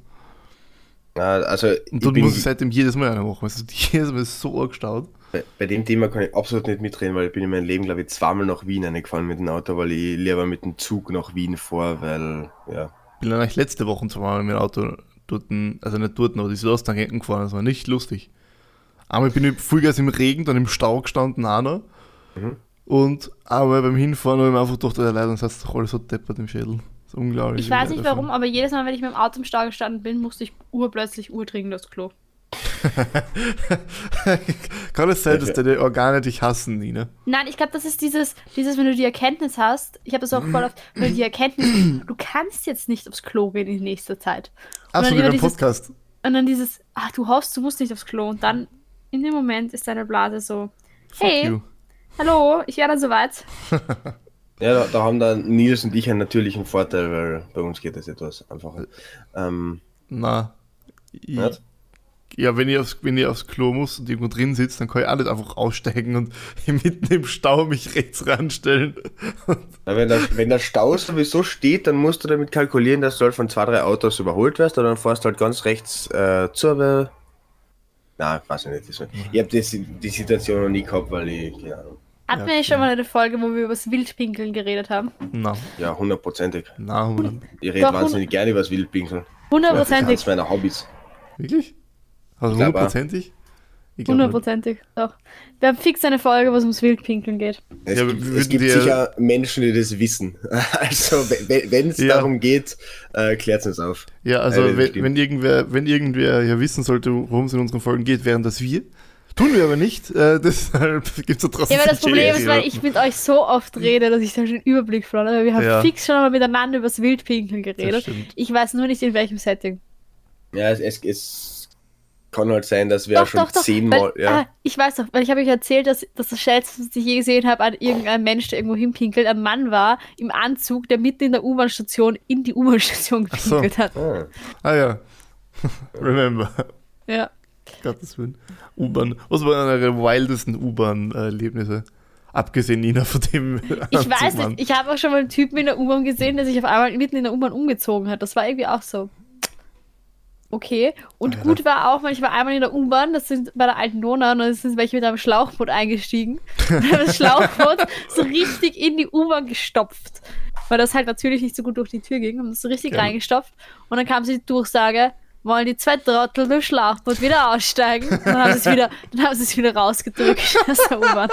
Ja, also Und ich bin, muss ich seitdem jedes Mal eine machen. Also [laughs] jedes Mal ist so arg gestaut. bei, bei dem Thema kann ich absolut nicht mitreden, weil ich bin in meinem Leben, glaube ich, zweimal nach Wien reingefahren mit dem Auto, weil ich lieber mit dem Zug nach Wien fahre, weil, ja. Bin dann eigentlich letzte Woche zweimal mit dem Auto dort, also nicht dort, aber die Südosttangenten gefahren. Das war nicht lustig. Einmal bin ich Vollgas im Regen, dann im Stau gestanden, auch noch. Mhm. Und einmal beim Hinfahren habe ich mir einfach gedacht, der Leute, das doch alles so deppert im Schädel. Das ist unglaublich. Ich weiß nicht warum, aber jedes Mal, wenn ich mit dem Auto im Stau gestanden bin, musste ich urplötzlich urtrinken das Klo. [laughs] Kann es sein, dass deine Organe dich hassen, Nina? Nein, ich glaube, das ist dieses, dieses, wenn du die Erkenntnis hast, ich habe das auch voll oft, wenn du die Erkenntnis, [clears throat] du kannst jetzt nicht aufs Klo gehen in nächster Zeit. Beim dieses, Podcast. und dann dieses, ach, du hoffst, du musst nicht aufs Klo. Und dann, in dem Moment, ist deine Blase so, Fuck hey, you. hallo, ich wäre dann soweit. [laughs] Ja, da, da haben dann Nils und ich einen natürlichen Vorteil, weil bei uns geht das etwas einfacher. Ähm, Na. Ich, Nicht? ja, wenn ich, aufs, wenn ich aufs Klo muss und irgendwo drin sitze, dann kann ich auch nicht einfach aussteigen und [laughs] mitten im Stau mich rechts ranstellen. na, wenn, der, wenn der Stau sowieso steht, dann musst du damit kalkulieren, dass du halt von zwei, drei Autos überholt wirst, oder dann fährst du halt ganz rechts äh, zur. Na, weiß ich nicht. Ich habe die, die Situation noch nie gehabt, weil ich, keine Ahnung, Hatten Ja, wir schon mal eine Folge, wo wir über das Wildpinkeln geredet haben? Na, ja, hundertprozentig. na, Mann. Ich rede Doch, wahnsinnig gerne über das Wildpinkeln. Das Hundertprozentig. ist meiner Hobbys. Wirklich? Also hundertprozentig? Hundertprozentig, doch. Wir haben fix eine Folge, wo es ums Wildpinkeln geht. Es Ja, gibt, wir es würden gibt sicher Menschen, die das wissen. [laughs] Also, wenn es Ja. darum geht, äh, klärt es auf. Ja, also das wenn, wenn, irgendwer, wenn irgendwer ja wissen sollte, worum es in unseren Folgen geht, wären das wir. Tun wir aber nicht, äh, [laughs] deshalb gibt es da trotzdem Ja, aber das Problem ist, weil ja. ich mit euch so oft rede, dass ich da schon den Überblick verloren habe. Wir haben Ja. fix schon mal miteinander über das Wildpinkeln geredet. Ich weiß nur nicht in welchem Setting. Ja, es, es, es kann halt sein, dass wir doch, schon doch, doch. zehnmal. weil, Ja. ah, ich weiß doch, weil ich habe euch erzählt, dass, dass das Schnellste, was ich je gesehen habe, an irgendeinem Mensch, der irgendwo hinpinkelt, ein Mann war im Anzug, der mitten in der U-Bahn-Station in die U-Bahn-Station so. gepinkelt hat. Ah. Ah ja. [laughs] Remember. Ja. Gottes Willen. U-Bahn. Was waren eure wildesten U-Bahn-Erlebnisse? Abgesehen, Nina, von dem Ich Anzug, weiß nicht, ich habe auch schon mal einen Typen in der U-Bahn gesehen, der sich auf einmal mitten in der U-Bahn umgezogen hat. Das war irgendwie auch so. Okay. Und Alter. gut war auch, weil ich war einmal in der U-Bahn, das sind bei der alten Nona, und dann sind welche mit einem Schlauchboot eingestiegen. Und haben das Schlauchboot [laughs] so richtig in die U-Bahn gestopft. Weil das halt natürlich nicht so gut durch die Tür ging, haben das so richtig Ja. reingestopft. Und dann kam sie die Durchsage, wollen die zwei Trottel durch Schlauchboot wieder aussteigen? Dann haben sie es wieder, dann haben sie es wieder rausgedrückt aus der U-Bahn.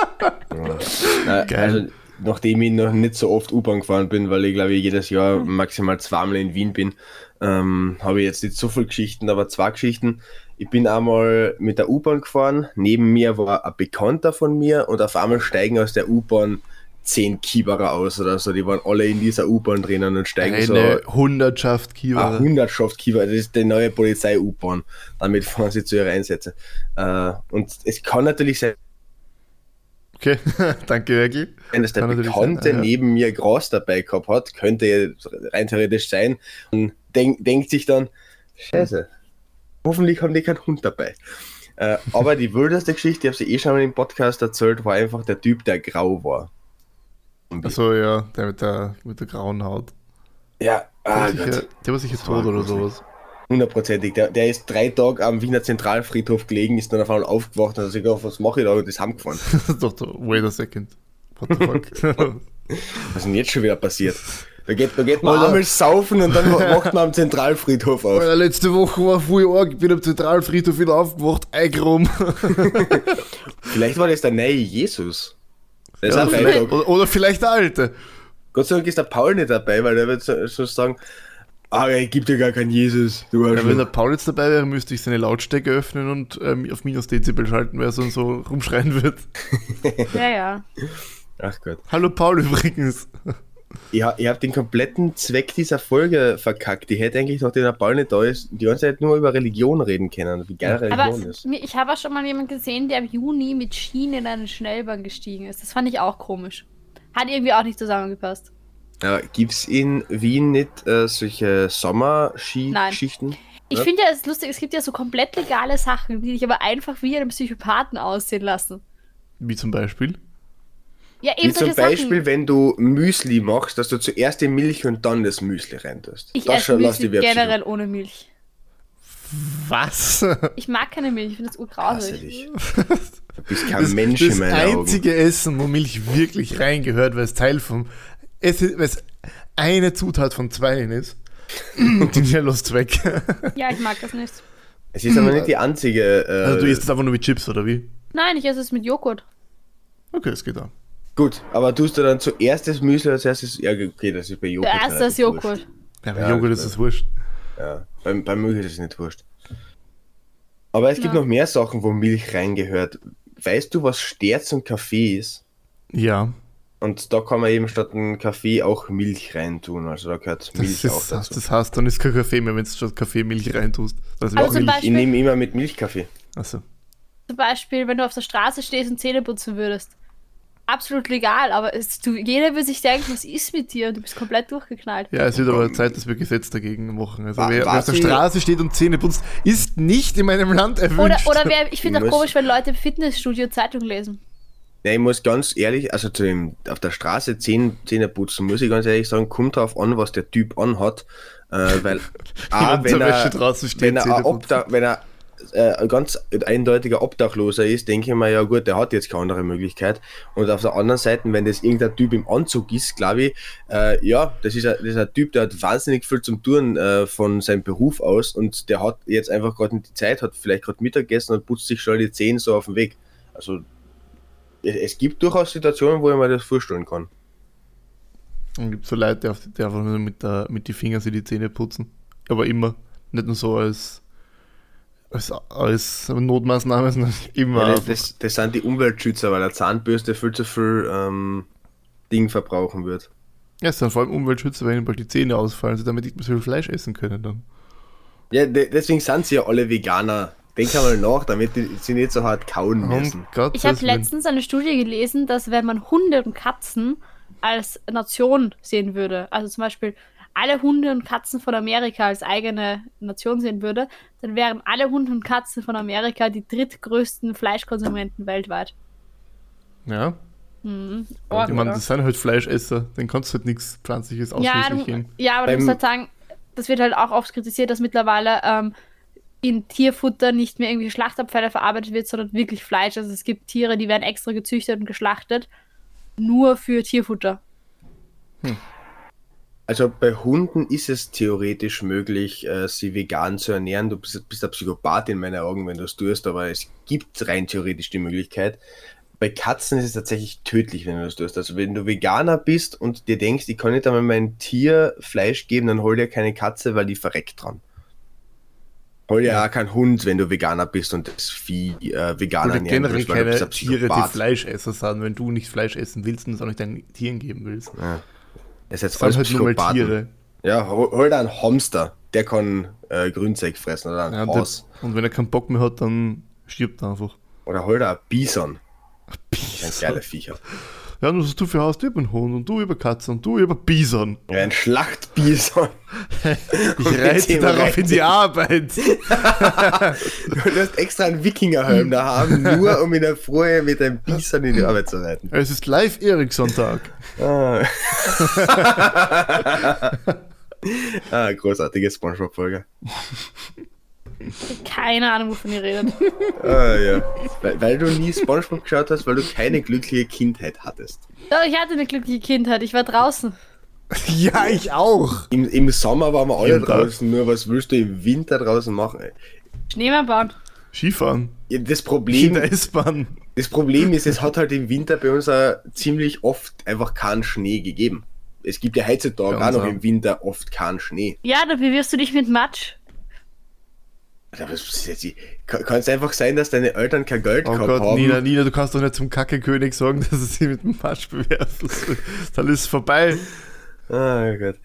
Geil. also, nachdem ich noch nicht so oft U-Bahn gefahren bin, weil ich glaube ich jedes Jahr maximal zweimal in Wien bin, ähm, habe ich jetzt nicht so viele Geschichten, aber zwei Geschichten. Ich bin einmal mit der U-Bahn gefahren, neben mir war ein Bekannter von mir und auf einmal steigen aus der U-Bahn zehn Kieberer aus oder so. Die waren alle in dieser U-Bahn drinnen und steigen so Eine Hundertschaft Ah, Kiewer. Hundertschaft Kiewer, das ist die neue Polizei-U-Bahn. Damit [laughs] fahren sie zu ihrer Einsätze. Äh, und es kann natürlich sein, Okay, [laughs] danke, Jörgi. wenn es der Bekannte sein, ja. neben mir Gras dabei gehabt hat, könnte ja rein theoretisch sein und denk, denkt sich dann, scheiße, hoffentlich haben die keinen Hund dabei. Äh, aber die wildeste Geschichte, ich habe sie eh schon mal im Podcast erzählt, war einfach der Typ, der grau war. Achso, ja, der mit der, mit der grauen Haut. Ja, Der, ah war sicher, Gott, der war sicher tot oder sowas. hundertprozentig. Der, der ist drei Tage am Wiener Zentralfriedhof gelegen, ist dann auf einmal aufgewacht und hat sich gedacht, was mache ich da und ist heimgefahren. [laughs] Doch, wait a second. What the fuck? [laughs] Was ist denn jetzt schon wieder passiert? Da geht, da geht man Alter. einmal saufen und dann wacht man am Zentralfriedhof auf. Alter, letzte Woche war voll arg, ich bin am Zentralfriedhof wieder aufgewacht, eingerum. [laughs] Vielleicht war das der neue Jesus. Der ist Ja, auch vielleicht, oder, oder vielleicht der alte. Gott sei Dank ist der Paul nicht dabei, weil der wird so, so sagen, Aber er gibt ja gar keinen Jesus. Du Ja, wenn der Paul jetzt dabei wäre, müsste ich seine Lautstärke öffnen und ähm, auf minus Dezibel schalten, weil er so, so rumschreien wird. [laughs] Ja, ja. Ach Gott. Hallo Paul übrigens. Ihr, ihr habt den kompletten Zweck dieser Folge verkackt. Die hätte eigentlich, nachdem der Paul nicht da ist, die ganze Zeit nur über Religion reden können, wie geil Aber Religion ist. mir- ich habe auch schon mal jemanden gesehen, der im Juni mit Schienen in eine Schnellbahn gestiegen ist. Das fand ich auch komisch. Hat irgendwie auch nicht zusammengepasst. Ja, Gibt es in Wien nicht äh, solche. Sommerski-Geschichten? Ich Ja. finde ja, es ist lustig, es gibt ja so komplett legale Sachen, die dich aber einfach wie einen Psychopathen aussehen lassen. Wie zum Beispiel. Ja, eben Wie zum Beispiel, Sachen. wenn du Müsli machst, dass du zuerst die Milch und dann das Müsli reintust. Ich Das esse Müsli generell ohne Milch. Was? Ich mag keine Milch, ich finde das urgrausig. [laughs] Du bist kein Das, Mensch das in meinen Augen. einzige Essen, wo Milch wirklich reingehört, weil es Teil vom. Es ist, weil es eine Zutat von zweien ist. [laughs] Und die lässt weg. Ja, ich mag das nicht. Es ist aber nicht die einzige. Äh, Also du isst es einfach nur mit Chips, oder wie? Nein, ich esse es mit Joghurt. Okay, es geht auch. Gut, aber tust du dann zuerst das Müsli als erstes? Ja, okay, das ist bei Joghurt. Zuerst das Joghurt. Ja, bei Ja, Joghurt das ist es wurscht. Ja, beim, beim Milch ist es nicht wurscht. Aber es gibt Ja. noch mehr Sachen, wo Milch reingehört. Weißt du, was Sterz und Kaffee ist? Ja. Und da kann man eben statt einem Kaffee auch Milch reintun. Also da gehört Das, Milch auch ist, dazu. das heißt, dann ist kein Kaffee mehr, wenn du statt Kaffee Milch reintust. Das auch zum Milch. ich Beispiel- nehme immer mit Milchkaffee. Achso. Zum Beispiel, wenn du auf der Straße stehst und Zähne putzen würdest. Absolut legal, aber es, du, jeder würde sich denken, was ist mit dir? Du bist komplett durchgeknallt. Ja, es wird aber Zeit, dass wir Gesetz dagegen machen. Also Wa- wer, wer auf der? Straße steht und Zähne putzt, ist nicht in meinem Land Oder, erwünscht. oder wer, ich finde auch komisch, wenn Leute im Fitnessstudio Zeitung lesen. Ja, ich muss ganz ehrlich, also zu dem, auf der Straße Zähne, Zähne putzen, muss ich ganz ehrlich sagen, kommt drauf an, was der Typ anhat. Äh, weil, [laughs] A, wenn er, Wäsche draußen steht, wenn er. Obdach, wenn er äh, ganz eindeutiger Obdachloser ist, denke ich mir, ja gut, der hat jetzt keine andere Möglichkeit. Und auf der anderen Seite, wenn das irgendein Typ im Anzug ist, glaube ich, äh, ja, das ist, ein, das ist ein Typ, der hat wahnsinnig viel zum Tun äh, von seinem Beruf aus und der hat jetzt einfach gerade die Zeit, hat vielleicht gerade Mittagessen und putzt sich schon die Zähne so auf den Weg. Also es, es gibt durchaus Situationen, wo ich mir das vorstellen kann. Und gibt so Leute, die einfach nur mit, der, mit die Finger sich die Zähne putzen. Aber immer. Nicht nur so als, als, als Notmaßnahme, sondern [laughs] immer. Ja, das, das, sind die Umweltschützer, weil eine Zahnbürste viel zu viel ähm, Ding verbrauchen wird. ja, es sind vor allem Umweltschützer, wenn ihnen bald die Zähne ausfallen, damit nicht mehr so viel Fleisch essen können dann. Ja, de deswegen sind sie ja alle Veganer. Denk einmal nach, damit sie nicht so hart kauen müssen. Gottes Ich habe letztens eine Studie gelesen, dass wenn man Hunde und Katzen als Nation sehen würde, also zum Beispiel alle Hunde und Katzen von Amerika als eigene Nation sehen würde, dann wären alle Hunde und Katzen von Amerika die drittgrößten Fleischkonsumenten weltweit. Ja, Mhm. ich meine, das sind halt Fleischesser, dann kannst du halt nichts Pflanzliches ja, du, geben. ja, aber du Beim- musst halt sagen, das wird halt auch oft kritisiert, dass mittlerweile ähm, in Tierfutter nicht mehr irgendwie Schlachtabfälle verarbeitet wird, sondern wirklich Fleisch. Also es gibt Tiere, die werden extra gezüchtet und geschlachtet, nur für Tierfutter. Also bei Hunden ist es theoretisch möglich, äh, sie vegan zu ernähren. Du bist, bist ein Psychopath in meinen Augen, wenn du es tust, aber es gibt rein theoretisch die Möglichkeit. Bei Katzen ist es tatsächlich tödlich, wenn du das tust. Also wenn du Veganer bist und dir denkst, ich kann nicht einmal mein Tier Fleisch geben, dann hol dir keine Katze, weil die verreckt dran. Hol dir Ja. auch keinen Hund, wenn du Veganer bist und das Vieh äh, vegan Oder ernähren generell willst, weil du bist keine ein Tiere, die. Fleischesser sind, wenn du nicht Fleisch essen willst und es auch nicht deinen Tieren geben willst. Ja. Das ist jetzt alles halt Psychopathen. Tiere. Ja, hol, hol dir einen Hamster, der kann äh, Grünzeug fressen oder ein Ja, und, Haus. der, und wenn er keinen Bock mehr hat, dann stirbt er einfach. Oder hol dir einen Bison. Das sind geile Viecher. Ja, und was hast du für? Ich hab einen Hund und du über Katzen und du über Bison. Ja, ein Schlachtbison. [laughs] Ich reite darauf in die Arbeit. [laughs] Du hast extra einen Wikingerhelm da haben, nur um in der Früh mit einem Bison in die Arbeit zu reiten. Es ist live Ericsson-Tag. Ah. [laughs] ah, großartige Spongebob-Folge. Keine Ahnung, wovon ihr redet. [laughs] Ah, ja. Weil, weil du nie Spongebob geschaut hast, weil du keine glückliche Kindheit hattest. Doch, ich hatte eine glückliche Kindheit. Ich war draußen. [laughs] Ja, ich auch. Im, Im Sommer waren wir alle Ja, draußen, nur was willst du im Winter draußen machen? ey? Schneemann bauen. Skifahren. Ja, das Problem, S-Bahn. das Problem ist, es hat halt im Winter bei uns auch ziemlich oft einfach keinen Schnee gegeben. es gibt ja heutzutage Bei auch noch im Winter oft keinen Schnee. Ja, da bewirfst du dich mit Matsch. Aber was ist jetzt, kann es einfach sein, dass deine Eltern kein Geld Oh gehabt Gott, haben? Nina, Nina, du kannst doch nicht zum Kacke-König sagen, [laughs] dass er sie mit dem Matsch bewerft. Das- Dann ist es vorbei. Ah Gott.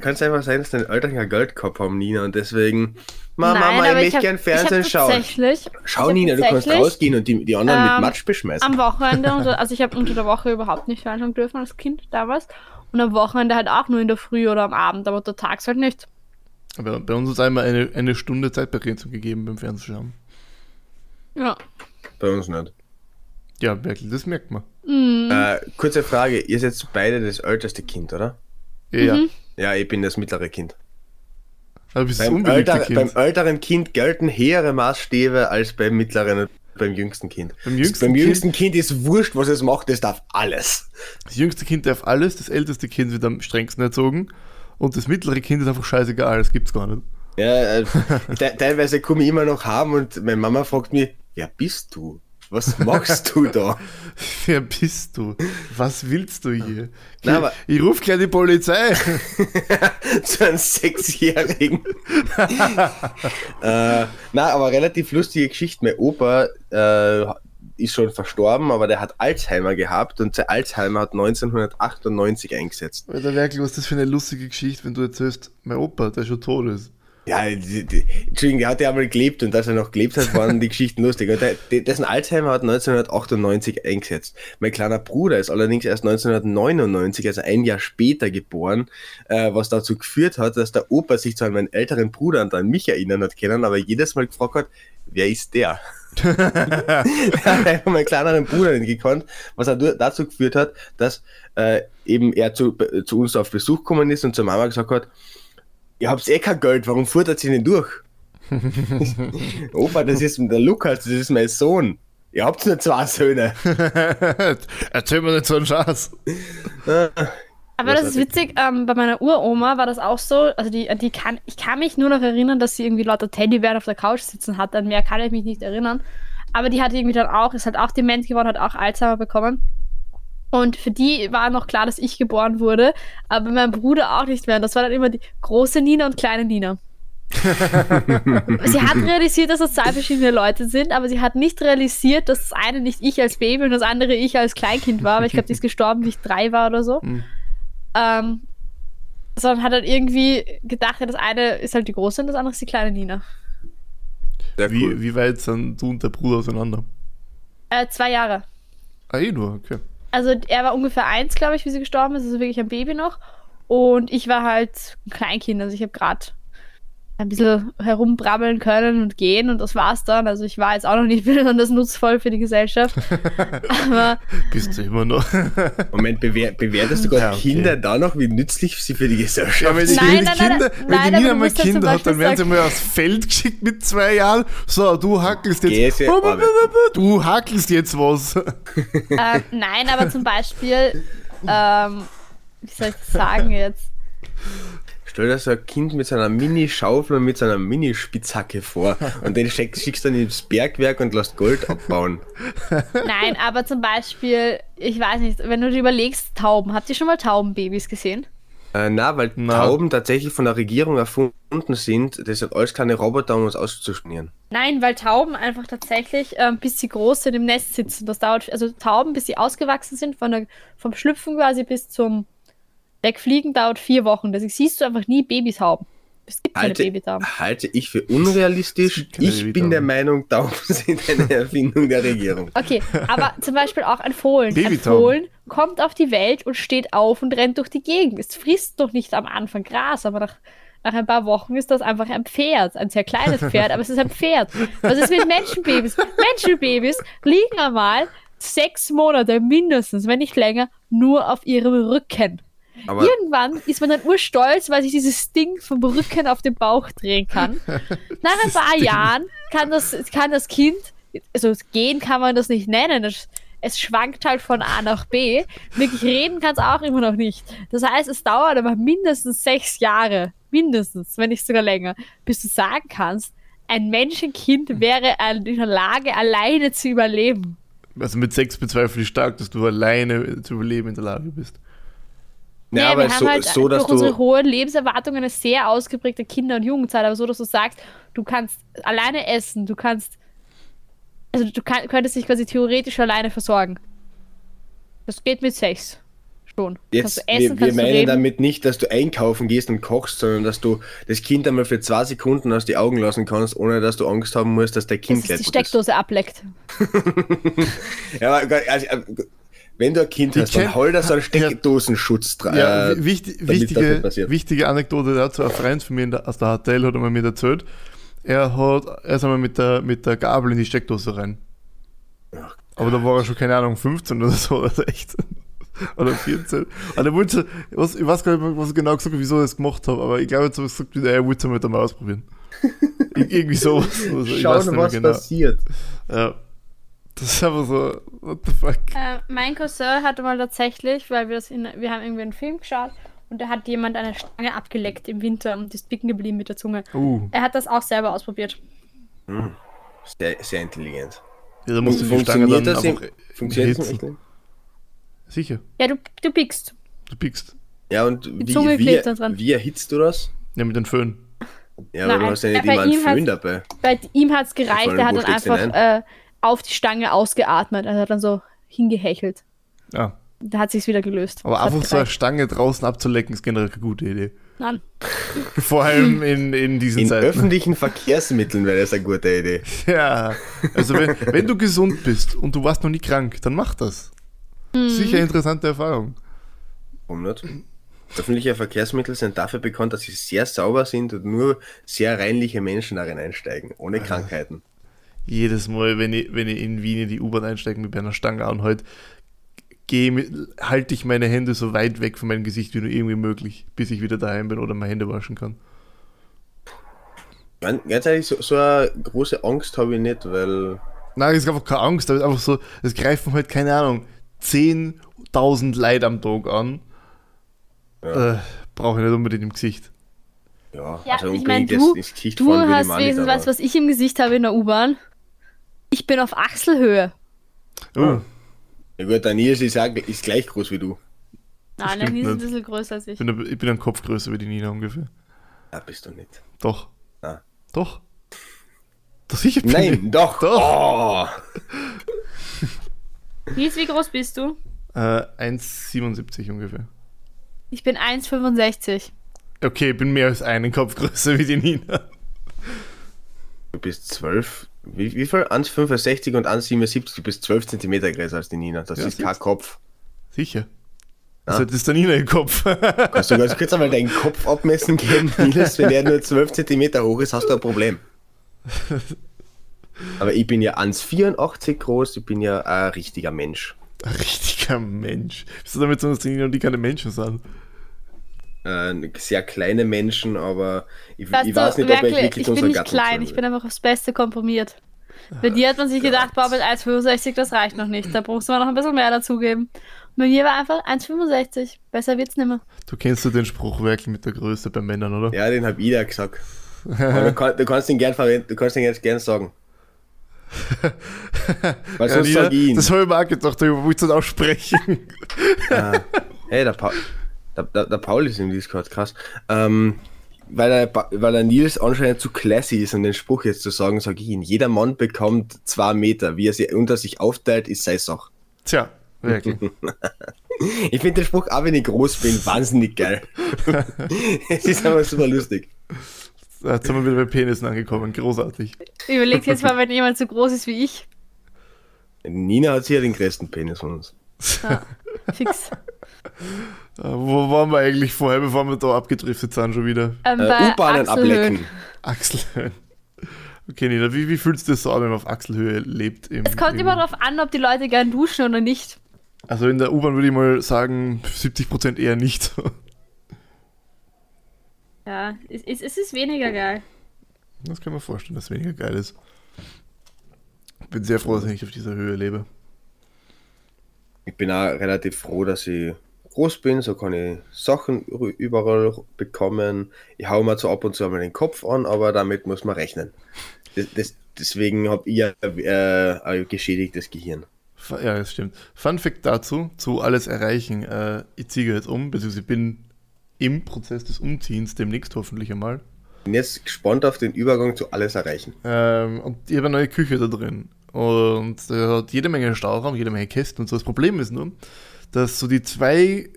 Kann es einfach sein, dass deine Eltern kein Geld gehabt haben, Nina, und deswegen, Ma, Nein, Mama, ich möchte gern Fernsehen schauen. tatsächlich- Schau, Nina, du kannst rausgehen und die, die anderen ähm, mit Matsch beschmeißen. Am Wochenende, unter, also ich habe unter der Woche überhaupt nicht fernschauen dürfen als Kind damals. Und am Wochenende halt auch nur in der Früh oder am Abend, aber untertags halt nicht. Aber bei uns ist einmal eine, eine Stunde Zeitbegrenzung gegeben beim Fernsehschauen. Ja. Bei uns nicht. Ja, wirklich, das merkt man. Mhm. Äh, kurze Frage, ihr seid beide das älteste Kind, oder? Ja, ja. Mhm. Ja, ich bin das mittlere Kind. Aber bist Beim, älter, Kind. beim älteren Kind gelten höhere Maßstäbe als beim mittleren beim jüngsten Kind. Beim jüngsten beim Kind- jüngsten kind ist wurscht, was es macht, es darf alles. Das jüngste Kind darf alles, das älteste Kind wird am strengsten erzogen und das mittlere Kind ist einfach scheißegal, das gibt's gar nicht. Ja, äh, [laughs] te teilweise komme ich immer noch heim und meine Mama fragt mich, wer bist du? Was machst du da? [laughs] Wer bist du? Was willst du hier? [laughs] Na, aber- ich ruf gleich die Polizei. Zu einem Sechsjährigen. äh, na, aber relativ lustige Geschichte. Mein Opa äh, ist schon verstorben, aber der hat Alzheimer gehabt und der Alzheimer hat 1998 eingesetzt. Alter Werkel, was ist das für eine lustige Geschichte, wenn du erzählst, mein Opa, der schon tot ist. Ja, Entschuldigung, der hat ja einmal gelebt und dass er noch gelebt hat, waren die [laughs] Geschichten lustig. Und der, dessen Alzheimer hat 1998 eingesetzt. Mein kleiner Bruder ist allerdings erst 1999, also ein Jahr später geboren, äh, was dazu geführt hat, dass der Opa sich zwar an meinen älteren Bruder und an mich erinnern hat können, aber jedes Mal gefragt hat, wer ist der? er hat einfach meinen kleineren Bruder nicht gekannt, was dazu geführt hat, dass äh, eben er zu, zu uns auf Besuch gekommen ist und zur Mama gesagt hat, ihr habt eh kein Geld, warum futtert ihr denn durch? [laughs] Opa, das ist der Lukas, das ist mein Sohn. Ihr habt nur zwei Söhne. [laughs] Erzähl mir nicht so einen Schatz. Aber das ist witzig, ähm, bei meiner Uroma war das auch so, also die, die kann, ich kann mich nur noch erinnern, dass sie irgendwie lauter Teddybären auf der Couch sitzen hat, an mehr kann ich mich nicht erinnern. Aber die hat irgendwie dann auch, ist halt auch dement geworden, hat auch Alzheimer bekommen. Und für die war noch klar, dass ich geboren wurde, aber mein Bruder auch nicht mehr. Und das war dann immer die große Nina und kleine Nina. [laughs] sie hat realisiert, dass das zwei verschiedene Leute sind, aber sie hat nicht realisiert, dass das eine nicht ich als Baby und das andere ich als Kleinkind war, weil ich glaube, die ist gestorben, wie ich drei war oder so. Mhm. Ähm, sondern hat dann irgendwie gedacht, ja, das eine ist halt die große und das andere ist die kleine Nina. Sehr Wie, cool. wie weit sind du und der Bruder auseinander? Äh, zwei Jahre. Ah, eh nur, okay. Also er war ungefähr eins, glaube ich, wie sie gestorben ist, also wirklich ein Baby noch. Und ich war halt ein Kleinkind, also ich habe gerade ein bisschen herumbrabbeln können und gehen und das war's dann. Also ich war jetzt auch noch nicht [laughs] besonders nutzvoll für die Gesellschaft. [laughs] Aber Bist du immer noch. [laughs] Moment, bewer bewertest du gerade Ja, okay. Kinder da noch, wie nützlich sie für die Gesellschaft Ja, sind? Nein, wenn die nein, nein, Kinder, nein, wenn die Nina mal ja Kinder hat, dann werden sie mal aufs Feld geschickt mit zwei Jahren. So, du hackelst jetzt. Du hackelst jetzt was. ähm, nein, aber zum Beispiel, ähm, wie soll ich das sagen jetzt? Stell dir so ein Kind mit seiner Mini-Schaufel und mit seiner Mini-Spitzhacke vor und den schick- schickst du dann ins Bergwerk und lässt Gold abbauen. Nein, aber zum Beispiel, ich weiß nicht, wenn du dir überlegst, Tauben. Habt ihr schon mal Taubenbabys gesehen? Äh, na, weil Na. Tauben tatsächlich von der Regierung erfunden sind. Das sind alles kleine Roboter, um uns auszuspionieren. Nein, weil Tauben einfach tatsächlich, ähm, bis sie groß sind, im Nest sitzen. Das dauert, also Tauben, bis sie ausgewachsen sind, von der, vom Schlüpfen quasi bis zum Wegfliegen, dauert vier Wochen. Deswegen siehst du einfach nie Babytauben. Es gibt keine Halte, Babytauben. halte ich für unrealistisch. Keine Ich bin der Meinung, Tauben [laughs] sind eine Erfindung der Regierung. Okay, aber zum Beispiel auch ein Fohlen. Ein. Fohlen kommt auf die Welt und steht auf und rennt durch die Gegend. Es frisst doch nicht am Anfang Gras, aber nach, nach ein paar Wochen ist das einfach ein Pferd. Ein sehr kleines [laughs] Pferd, aber es ist ein Pferd. Was ist mit Menschenbabys? Menschenbabys liegen einmal sechs Monate mindestens, wenn nicht länger, nur auf ihrem Rücken. Aber Irgendwann ist man dann urstolz, weil sich dieses Ding vom Rücken auf den Bauch drehen kann. [laughs] Nach ein paar Jahren kann das, kann das Kind, also gehen kann man das nicht nennen, es, es schwankt halt von A nach B. Wirklich reden kann es auch immer noch nicht. Das heißt, es dauert aber mindestens sechs Jahre, mindestens, wenn nicht sogar länger, bis du sagen kannst, ein Menschenkind wäre in der Lage, alleine zu überleben. Also mit sechs bezweifle ich stark, dass du alleine zu überleben in der Lage bist. Ja, Ja, aber wir haben so, halt so dass durch unsere du. hohe Lebenserwartung eine sehr ausgeprägte Kinder- und Jugendzeit, aber so, dass du sagst, du kannst alleine essen, du kannst, also du kann, könntest dich quasi theoretisch alleine versorgen. Das geht mit Sex schon. Jetzt, essen, wir, wir meinen damit nicht, dass du einkaufen gehst und kochst, sondern dass du das Kind einmal für zwei Sekunden aus die Augen lassen kannst, ohne dass du Angst haben musst, dass dein Kind dass es die tot ist. Steckdose ableckt. [laughs] Ja, aber also, äh, wenn du ein Kind Ich hast, dann kenn- hol da so einen Steckdosenschutz dran. Ja, äh, wichtig, das wichtige, wichtige Anekdote dazu, ein Freund von mir in der, aus der HTL hat einmal mir erzählt, er hat, er ist einmal mit der, mit der Gabel in die Steckdose rein. Ach, Aber da war er schon, keine Ahnung, 15 oder so, oder 16 [laughs] oder 14. Und er wollte, was, ich weiß gar nicht was er genau gesagt hat, wieso er das gemacht hat, aber ich glaube, jetzt hat er gesagt, er wollte es mal mal ausprobieren. [laughs] Ir- Irgendwie sowas. Also, ich Schauen, was genau. passiert. Ja. Das ist einfach so, what the fuck. Äh, mein Cousin hatte mal tatsächlich, weil wir das in, wir haben irgendwie einen Film geschaut und da hat jemand eine Stange abgeleckt im Winter und ist bicken geblieben mit der Zunge. Uh, Er hat das auch selber ausprobiert. Sehr, sehr intelligent. ja, da musst du die Stange Funktioniert dann das, einfach funktioniert das? Sicher, Ja, du, du pickst. du pickst. Ja, und wie, Zunge wie, dran. wie erhitzt du das? Ja, mit den Föhn. Ja, aber Nein, du hast ja nicht bei immer einen Föhn dabei. Bei ihm hat es gereicht, er hat dann einfach den äh, auf die Stange ausgeatmet. Er hat dann so hingehechelt. Ja. Da hat sich's wieder gelöst. Aber Das einfach so eine. Stange draußen abzulecken, ist generell keine gute Idee. Nein. [laughs] Vor allem in, in diesen In Zeiten. öffentlichen Verkehrsmitteln wäre das eine gute Idee. [laughs] Ja, also wenn, wenn du gesund bist und du warst noch nie krank, dann mach das. Mhm. Sicher interessante Erfahrung. Warum nicht? Öffentliche Verkehrsmittel sind dafür bekannt, dass sie sehr sauber sind und nur sehr reinliche Menschen darin einsteigen, ohne Krankheiten. Jedes Mal, wenn ich, wenn ich in Wien in die U-Bahn einsteige mit einer Stange gehe mit- halte ich meine Hände so weit weg von meinem Gesicht wie nur irgendwie möglich, bis ich wieder daheim bin oder meine Hände waschen kann. Ganz ehrlich, so, so eine große Angst habe ich nicht, weil Nein, es ist einfach keine Angst, aber es ist einfach so, es greifen halt, keine Ahnung, 10.000 Leute am Tag an. Ja. Äh, Brauche ich nicht unbedingt im Gesicht. ja, Ja, also ich meine, unbedingt du, du hast wenigstens was, was ich im Gesicht habe in der U-Bahn. Ich bin auf Achselhöhe. Oh, Ja gut, der Nils ist, auch, ist gleich groß wie du. Nein, der stimmt ist ein bisschen größer als ich. ich, bin, ich bin ein Kopf größer wie die Nina ungefähr. Ja, bist du nicht. Doch. Na. Doch. Doch sicher bin Nein, ich. doch. Doch. Oh. [laughs] Nils, wie groß bist du? Äh, 1,77 ungefähr. Ich bin 1,65. Okay, ich bin mehr als einen Kopf größer wie die Nina. Du bist 12. Wie, wie viel? 1,65 und 1,77. Du bist 12 cm größer als die Nina. Das Ja, ist kein. Kopf. Sicher. Ah. Also, das ist der Nina im Kopf. [laughs] Kannst du ganz kurz einmal deinen Kopf abmessen geben, [laughs] Nils? Wenn der nur 12 cm hoch ist, hast du ein Problem. Aber ich bin ja 1,84 groß, ich bin ja ein richtiger Mensch. Ein richtiger Mensch. Bist du damit so, dass die Nina und die keine Menschen sind? Äh, sehr kleine Menschen, aber ich, Weißt ich du, weiß nicht, ob ich wirklich, wirklich ich bin nicht Gatten klein, ich bin einfach aufs Beste komprimiert. Bei dir hat man sich gedacht, boah, mit 1,65, das reicht noch nicht. Da brauchst du mal noch ein bisschen mehr dazugeben. Bei mir war einfach 1,65. Besser wird's nimmer. Du kennst du den Spruch wirklich mit der Größe bei Männern, oder? Ja, den hab ich da gesagt. Du, kann, du kannst ihn gern verwenden, du kannst ihn jetzt gern sagen. [laughs] Weil Ja, sonst Nina, sag ich ihn. das habe ich mir auch gedacht, aber ich wollte es aussprechen. Hey, der, pa der, der, der Paul ist im Discord, krass. Ähm, weil, der, weil der Nils anscheinend zu classy ist, um den Spruch jetzt zu sagen, sage ich ihn. Jeder Mann bekommt zwei Meter. Wie er sie unter sich aufteilt, ist seine Sache. Tja, wirklich. [laughs] Ich finde den Spruch, auch wenn ich groß bin, wahnsinnig geil. [laughs] es ist einfach super lustig. Jetzt sind wir wieder bei Penissen angekommen. Großartig. Überlegt jetzt mal, wenn jemand so groß ist wie ich. Nina hat sicher den größten Penis von uns. Ja, fix. [laughs] Äh, wo waren wir eigentlich vorher, bevor wir da abgedriftet sind schon wieder? Ähm, Äh, U-Bahnen ablecken. Achselhöhen. Okay, Nina, wie, wie fühlst du das so an, wenn man auf Achselhöhe lebt? Im, Es kommt im, immer darauf an, ob die Leute gern duschen oder nicht. Also in der U-Bahn würde ich mal sagen, 70% eher nicht. Ja, es, es, es ist weniger geil. Das kann man vorstellen, dass es weniger geil ist. Ich bin sehr froh, dass ich nicht auf dieser Höhe lebe. Ich bin auch relativ froh, dass ich groß bin, so kann ich Sachen überall bekommen. Ich hau mir zwar ab und zu einmal den Kopf an, aber damit muss man rechnen. Das, das, deswegen habe ich äh, ein geschädigtes Gehirn. Ja, das stimmt. Fun Fact dazu, zu alles erreichen. Äh, ich ziehe jetzt um, beziehungsweise ich bin im Prozess des Umziehens demnächst hoffentlich einmal. Bin jetzt gespannt auf den Übergang zu alles erreichen. Ähm, und ich habe eine neue Küche da drin. Und der hat jede Menge Stauraum, jede Menge Kästen und so. Das Problem ist nur, dass so die zwei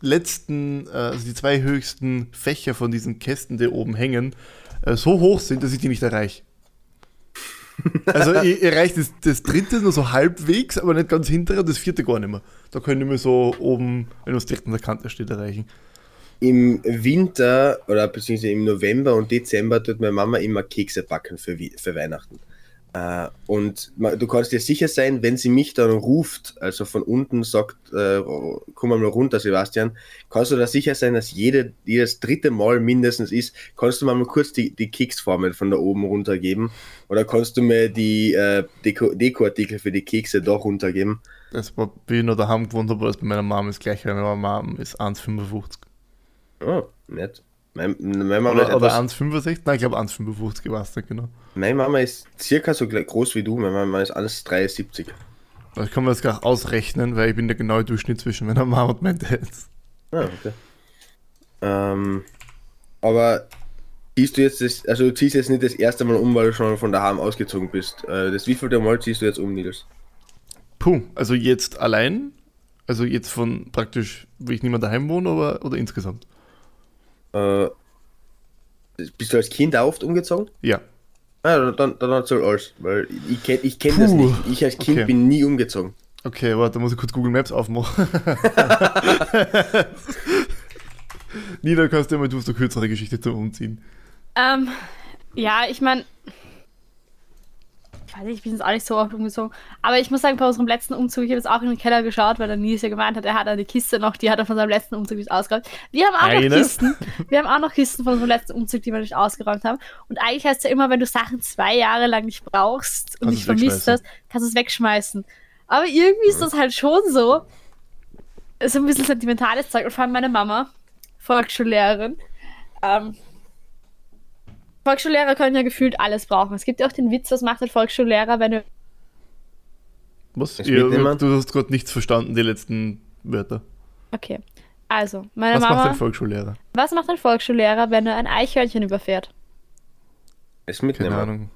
letzten, äh, also die zwei höchsten Fächer von diesen Kästen, die oben hängen, äh, so hoch sind, dass ich die nicht erreiche. Also ich erreiche das, das dritte nur so halbwegs, aber nicht ganz hintere, das vierte gar nicht mehr. Da können wir so oben, wenn es direkt an der Kante steht, erreichen. Im Winter oder beziehungsweise im November und Dezember tut meine Mama immer Kekse backen für, für Weihnachten. Äh, und du kannst dir sicher sein, wenn sie mich dann ruft, also von unten sagt, äh, komm mal runter, Sebastian, kannst du da sicher sein, dass jede, jedes dritte Mal mindestens ist, kannst du mal kurz die, die Keksformel von da oben runtergeben oder kannst du mir die äh, Deko, Dekoartikel für die Kekse doch runtergeben? Das war, wie ich noch daheim gewohnt habe, was bei meiner Mom ist gleich, weil meine Mom ist 1,55. Oh, nett. Mein, meine Mama oder, oder 1,65? Nein, ich glaube 1,55 war es genau. Meine Mama ist circa so groß wie du, meine Mama ist alles 73. Das kann man jetzt gar ausrechnen, weil ich bin der genaue Durchschnitt zwischen meiner Mama und meinem Dad. Ah, okay. Ähm, aber ziehst du jetzt das, also du ziehst jetzt nicht das erste Mal um, weil du schon von daheim ausgezogen bist. Äh, das wievielte Mal ziehst du jetzt um, Nils? Puh, also jetzt allein, also jetzt von praktisch, wo ich nicht mehr daheim wohne, oder, oder insgesamt? Äh, bist du als Kind auch oft umgezogen? Ja. Ah, dann, dann erzähl alles, weil ich kenne ich kenn das nicht. Ich als Kind okay. bin nie umgezogen. Okay, warte, da muss ich kurz Google Maps aufmachen. [laughs] Nina, kannst du immer du hast eine kürzere Geschichte zum Umziehen. Ähm, ja, ich meine, weiß nicht, ich bin jetzt auch nicht so oft umgezogen. Aber ich muss sagen, bei unserem letzten Umzug, ich habe jetzt auch in den Keller geschaut, weil der Nils ja gemeint hat, er hat eine Kiste noch, die hat er von seinem letzten Umzug nicht ausgeräumt. Wir haben auch eine? noch Kisten. Wir haben auch noch Kisten von unserem letzten Umzug, die wir nicht ausgeräumt haben. Und eigentlich heißt es ja immer, wenn du Sachen zwei Jahre lang nicht brauchst und nicht vermisst hast, kannst du es wegschmeißen. Aber irgendwie ist das halt schon so. So ein bisschen sentimentales Zeug. Und vor allem meine Mama, Volksschullehrerin, ähm, Volksschullehrer können ja gefühlt alles brauchen. Es gibt ja auch den Witz, was macht ein Volksschullehrer, wenn du. Was? Ihr, du hast gerade nichts verstanden, die letzten Wörter. Okay. Also, meine was Mama. Was macht ein Volksschullehrer? Was macht ein Volksschullehrer, wenn er ein Eichhörnchen überfährt? Es mitnehmen. Keine Ahnung.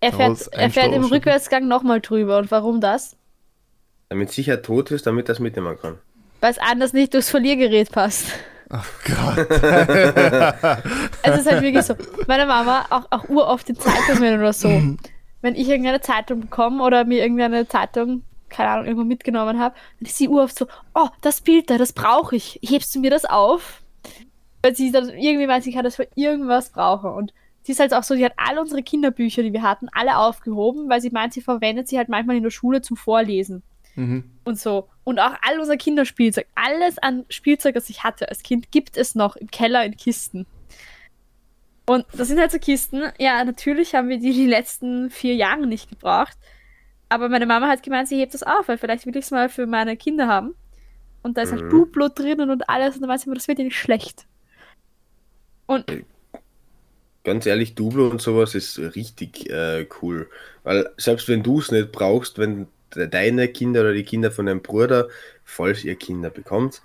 Er fährt, er fährt im Rückwärtsgang nochmal drüber. Und warum das? Damit sicher tot ist, damit das mitnehmen kann. Weil es anders nicht durchs Verliergerät passt. Ach Gott. es ist halt wirklich so. Meine Mama, auch, auch uroft in Zeitungen oder so, wenn ich irgendeine Zeitung bekomme oder mir irgendeine Zeitung, keine Ahnung, irgendwo mitgenommen habe, dann ist sie uroft so, oh, das Bild da, das brauche ich. Hebst du mir das auf? Weil sie dann irgendwie weiß, ich kann das für irgendwas brauchen. Und sie ist halt auch so, sie hat alle unsere Kinderbücher, die wir hatten, alle aufgehoben, weil sie meint, sie verwendet sie halt manchmal in der Schule zum Vorlesen. Mhm. Und so. Und auch all unser Kinderspielzeug, alles an Spielzeug, das ich hatte als Kind, gibt es noch im Keller in Kisten. Und das sind halt so Kisten. Ja, natürlich haben wir die die letzten vier Jahre nicht gebraucht. Aber meine Mama hat gemeint, sie hebt das auf, weil vielleicht will ich es mal für meine Kinder haben. Und da ist halt mhm. Duplo drinnen und alles. Und dann weiß ich immer, das wird ja nicht schlecht. Und. Ganz ehrlich, Duplo und sowas ist richtig äh, cool. Weil selbst wenn du es nicht brauchst, wenn deine Kinder oder die Kinder von deinem Bruder, falls ihr Kinder bekommt,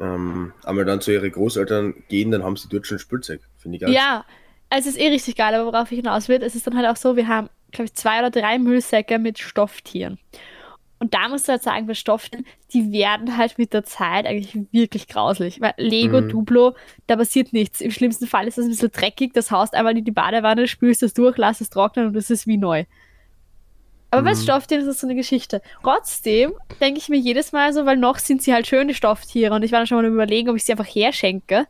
ähm, einmal dann zu ihren Großeltern gehen, dann haben sie dort schon Spielzeug. Finde ich geil. Ja, es ist eh richtig geil, aber worauf ich hinaus will, es ist dann halt auch so, wir haben, glaube ich, zwei oder drei Müllsäcke mit Stofftieren. Und da musst du halt sagen, bei Stofftieren, die werden halt mit der Zeit eigentlich wirklich grauslich. Weil Lego, mhm. Duplo, da passiert nichts. Im schlimmsten Fall ist das ein bisschen dreckig, das haust einmal in die Badewanne, spülst es durch, lass es trocknen und es ist wie neu. Aber mhm. bei Stofftieren ist das so eine Geschichte. Trotzdem denke ich mir jedes Mal so, weil noch sind sie halt schöne Stofftiere und ich war dann schon mal überlegen, ob ich sie einfach herschenke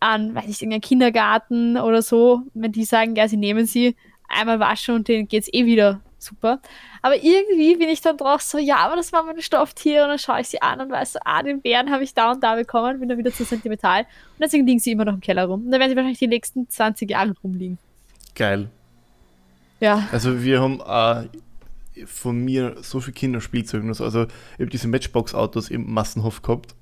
an, weiß ich, irgendeinen Kindergarten oder so, wenn die sagen, ja, sie nehmen sie, einmal waschen und denen geht es eh wieder super. Aber irgendwie bin ich dann drauf so, ja, aber das waren meine Stofftiere und dann schaue ich sie an und weiß so, ah, den Bären habe ich da und da bekommen, bin dann wieder zu sentimental und deswegen liegen sie immer noch im Keller rum. Und dann werden sie wahrscheinlich die nächsten 20 Jahre rumliegen. Geil. Ja. Also wir haben äh, von mir so viel Kinderspielzeug. Also ich habe diese Matchbox-Autos im Massenhof gehabt.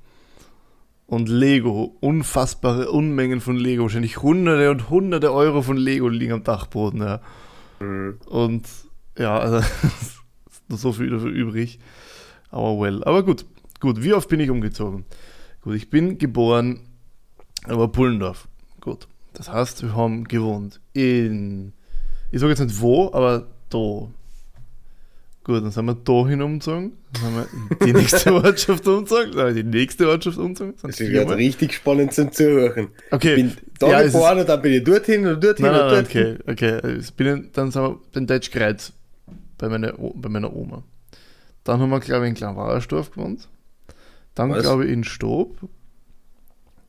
Und Lego, unfassbare Unmengen von Lego, wahrscheinlich hunderte und hunderte Euro von Lego liegen am Dachboden. Ja. Mhm. Und ja, also [laughs] noch so viel dafür übrig. Aber well. Aber gut, gut. Wie oft bin ich umgezogen? Gut, ich bin geboren aber Pullendorf. Gut. Das heißt, wir haben gewohnt in, ich sage jetzt nicht wo, aber da. Gut, dann sind wir da hin umgezogen. Dann haben wir die nächste [laughs] Ortschaft umgezogen. Dann haben wir die nächste Ortschaft umgezogen. Das viermal. richtig spannend zum Zuhören. Okay. Ich bin da Ja, geboren und dann bin ich dorthin und dorthin Nein, und nein, dorthin. okay, okay. Ich bin in, dann sind wir in Deutschkreuz bei meiner, bei meiner Oma. Dann haben wir, glaube ich, in Kleinwarasdorf gewohnt. Dann, glaube ich, in Stob.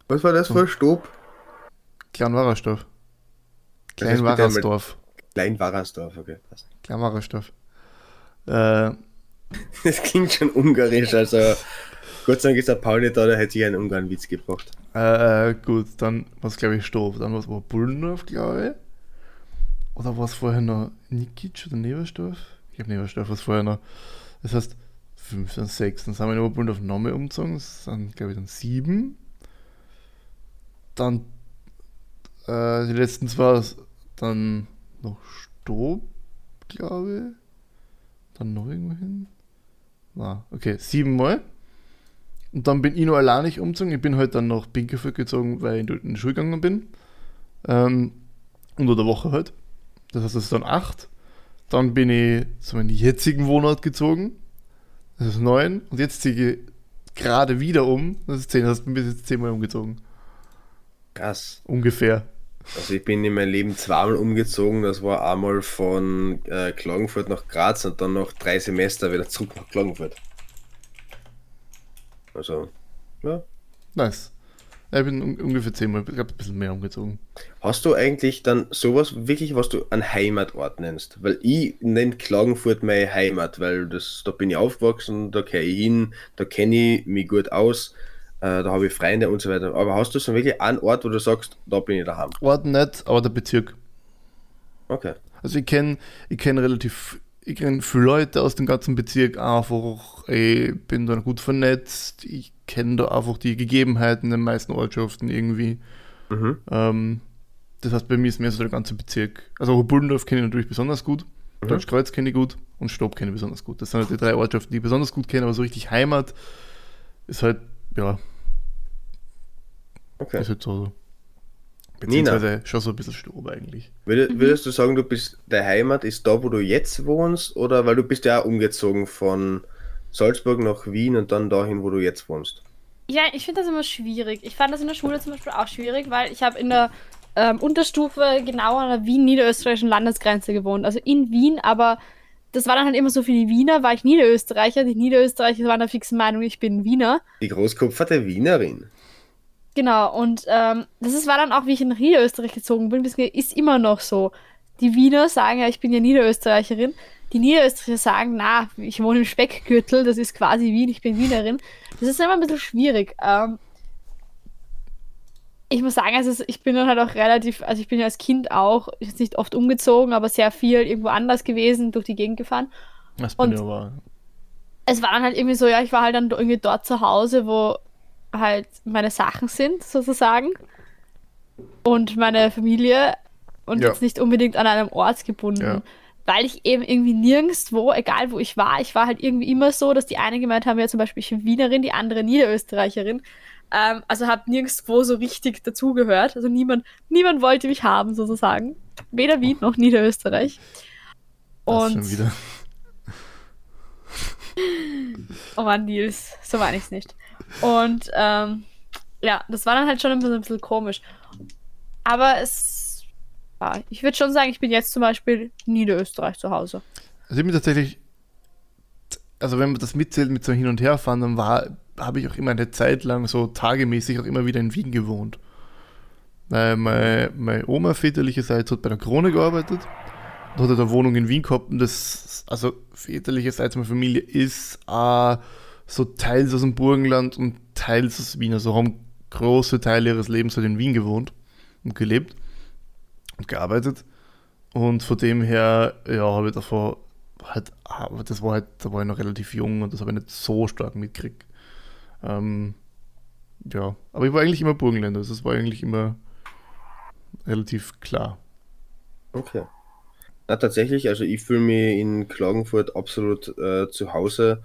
Was war das für ein. Das ist bitte Kleinwarasdorf. Kleinwarasdorf, okay. passt. Kleinwarasdorf. Äh, [laughs] Das klingt schon ungarisch, also Gott sei Dank ist der Paul nicht da, der hätte sich einen Ungarn-Witz gebracht. äh, gut, dann war es, glaube ich, Stob. Dann war es Bullendorf, glaube ich. Oder war es vorher noch Nikic oder Neversdorf? Ich glaube, Neversdorf war es vorher noch. Das heißt, 5, dann 6. Dann sind wir in Oberbullendorf nochmal umgezogen. Das sind, glaube ich, dann 7. Dann äh, die letzten zwei, dann noch Stob, glaube ich. Dann noch irgendwo hin. Na, okay, siebenmal. Und dann bin ich noch allein nicht umgezogen. Ich bin halt dann nach Binkerfeld gezogen, weil ich dort in die Schule gegangen bin. Ähm, unter der Woche halt. Das heißt, das ist dann acht. Dann bin ich zu meinem jetzigen Wohnort gezogen. Das ist neun. Und jetzt ziehe ich gerade wieder um. Das ist zehn. Das heißt, ich bin bis jetzt zehnmal umgezogen. Krass. Ungefähr. Also ich bin in meinem Leben zweimal umgezogen. Das war einmal von äh, Klagenfurt nach Graz und dann noch drei Semester wieder zurück nach Klagenfurt. Also, ja. Nice. Ich bin un ungefähr zehnmal, ich glaube, ein bisschen mehr umgezogen. Hast du eigentlich dann sowas wirklich, was du einen Heimatort nennst? Weil ich nenne Klagenfurt meine Heimat, weil das, da bin ich aufgewachsen, da gehe ich hin, da kenne ich mich gut aus, äh, da habe ich Freunde und so weiter. Aber hast du so wirklich einen Ort, wo du sagst, da bin ich daheim? Ort nicht, aber der Bezirk. Okay. Also ich kenne ich kenn relativ, ich kenne viele Leute aus dem ganzen Bezirk einfach, ich bin da gut vernetzt, ich kenne da einfach die Gegebenheiten in den meisten Ortschaften irgendwie. Mhm. Ähm, das heißt, bei mir ist mehr so der ganze Bezirk. Also Bullendorf kenne ich natürlich besonders gut, Mhm. Deutschkreuz kenne ich gut und Stob kenne ich besonders gut. Das sind halt die drei Ortschaften, die ich besonders gut kenne, aber so richtig Heimat ist halt, ja, okay. ist halt so. Nina. Beziehungsweise schon so ein bisschen Stob eigentlich. Würdest, würdest du sagen, du bist, deine Heimat ist da, wo du jetzt wohnst? Oder weil du bist ja auch umgezogen von Salzburg nach Wien und dann dahin, wo du jetzt wohnst? Ja, ich finde das immer schwierig. Ich fand das in der Schule zum Beispiel auch schwierig, weil ich habe in der ähm, Unterstufe genau an der Wien-niederösterreichischen Landesgrenze gewohnt. Also in Wien, aber das war dann halt immer so für die Wiener, war ich Niederösterreicher. Die Niederösterreicher waren der fixen Meinung, ich bin Wiener. Die großkopferte Wienerin. Genau, und ähm, das ist, war dann auch, wie ich nach Niederösterreich gezogen bin, ist immer noch so. Die Wiener sagen ja, ich bin ja Niederösterreicherin. Die Niederösterreicher sagen, na, ich wohne im Speckgürtel, das ist quasi Wien, ich bin Wienerin. Das ist immer ein bisschen schwierig. Ähm, ich muss sagen, also ich bin dann halt auch relativ, also ich bin ja als Kind auch, jetzt nicht oft umgezogen, aber sehr viel irgendwo anders gewesen, durch die Gegend gefahren Das bin Und- aber. es war dann halt irgendwie so, ja, ich war halt dann irgendwie dort zu Hause, wo halt meine Sachen sind, sozusagen. Und meine Familie und Ja. jetzt nicht unbedingt an einem Ort gebunden. Ja. Weil ich eben irgendwie nirgendwo, egal wo ich war, ich war halt irgendwie immer so, dass die eine gemeint haben, ja zum Beispiel ich bin Wienerin, die andere Niederösterreicherin. Ähm, also habe nirgendwo so richtig dazugehört. Also niemand, niemand wollte mich haben, sozusagen. Weder Wien noch Niederösterreich. Das Und schon wieder. [laughs] Oh Mann, Nils, so meine ich es nicht. Und ähm, ja, das war dann halt schon ein bisschen, ein bisschen komisch. Aber es, ja, ich würde schon sagen, ich bin jetzt zum Beispiel Niederösterreich zu Hause. Also ich bin tatsächlich, also wenn man das mitzählt mit so hin und her fahren, dann war, habe ich auch immer eine Zeit lang so tagemäßig auch immer wieder in Wien gewohnt. Weil meine, meine Oma väterlicherseits hat bei der Krone gearbeitet und hat eine Wohnung in Wien gehabt und das, also väterlicherseits meine Familie ist äh, so teils aus dem Burgenland und teils aus Wien, also haben große Teile ihres Lebens halt in Wien gewohnt und gelebt und gearbeitet. Und von dem her, ja, habe ich davor halt, aber das war halt, da war ich noch relativ jung und das habe ich nicht so stark mitgekriegt. Ähm, ja, aber ich war eigentlich immer Burgenländer, also das war eigentlich immer relativ klar. Okay. Na, tatsächlich, also ich fühle mich in Klagenfurt absolut äh, zu Hause,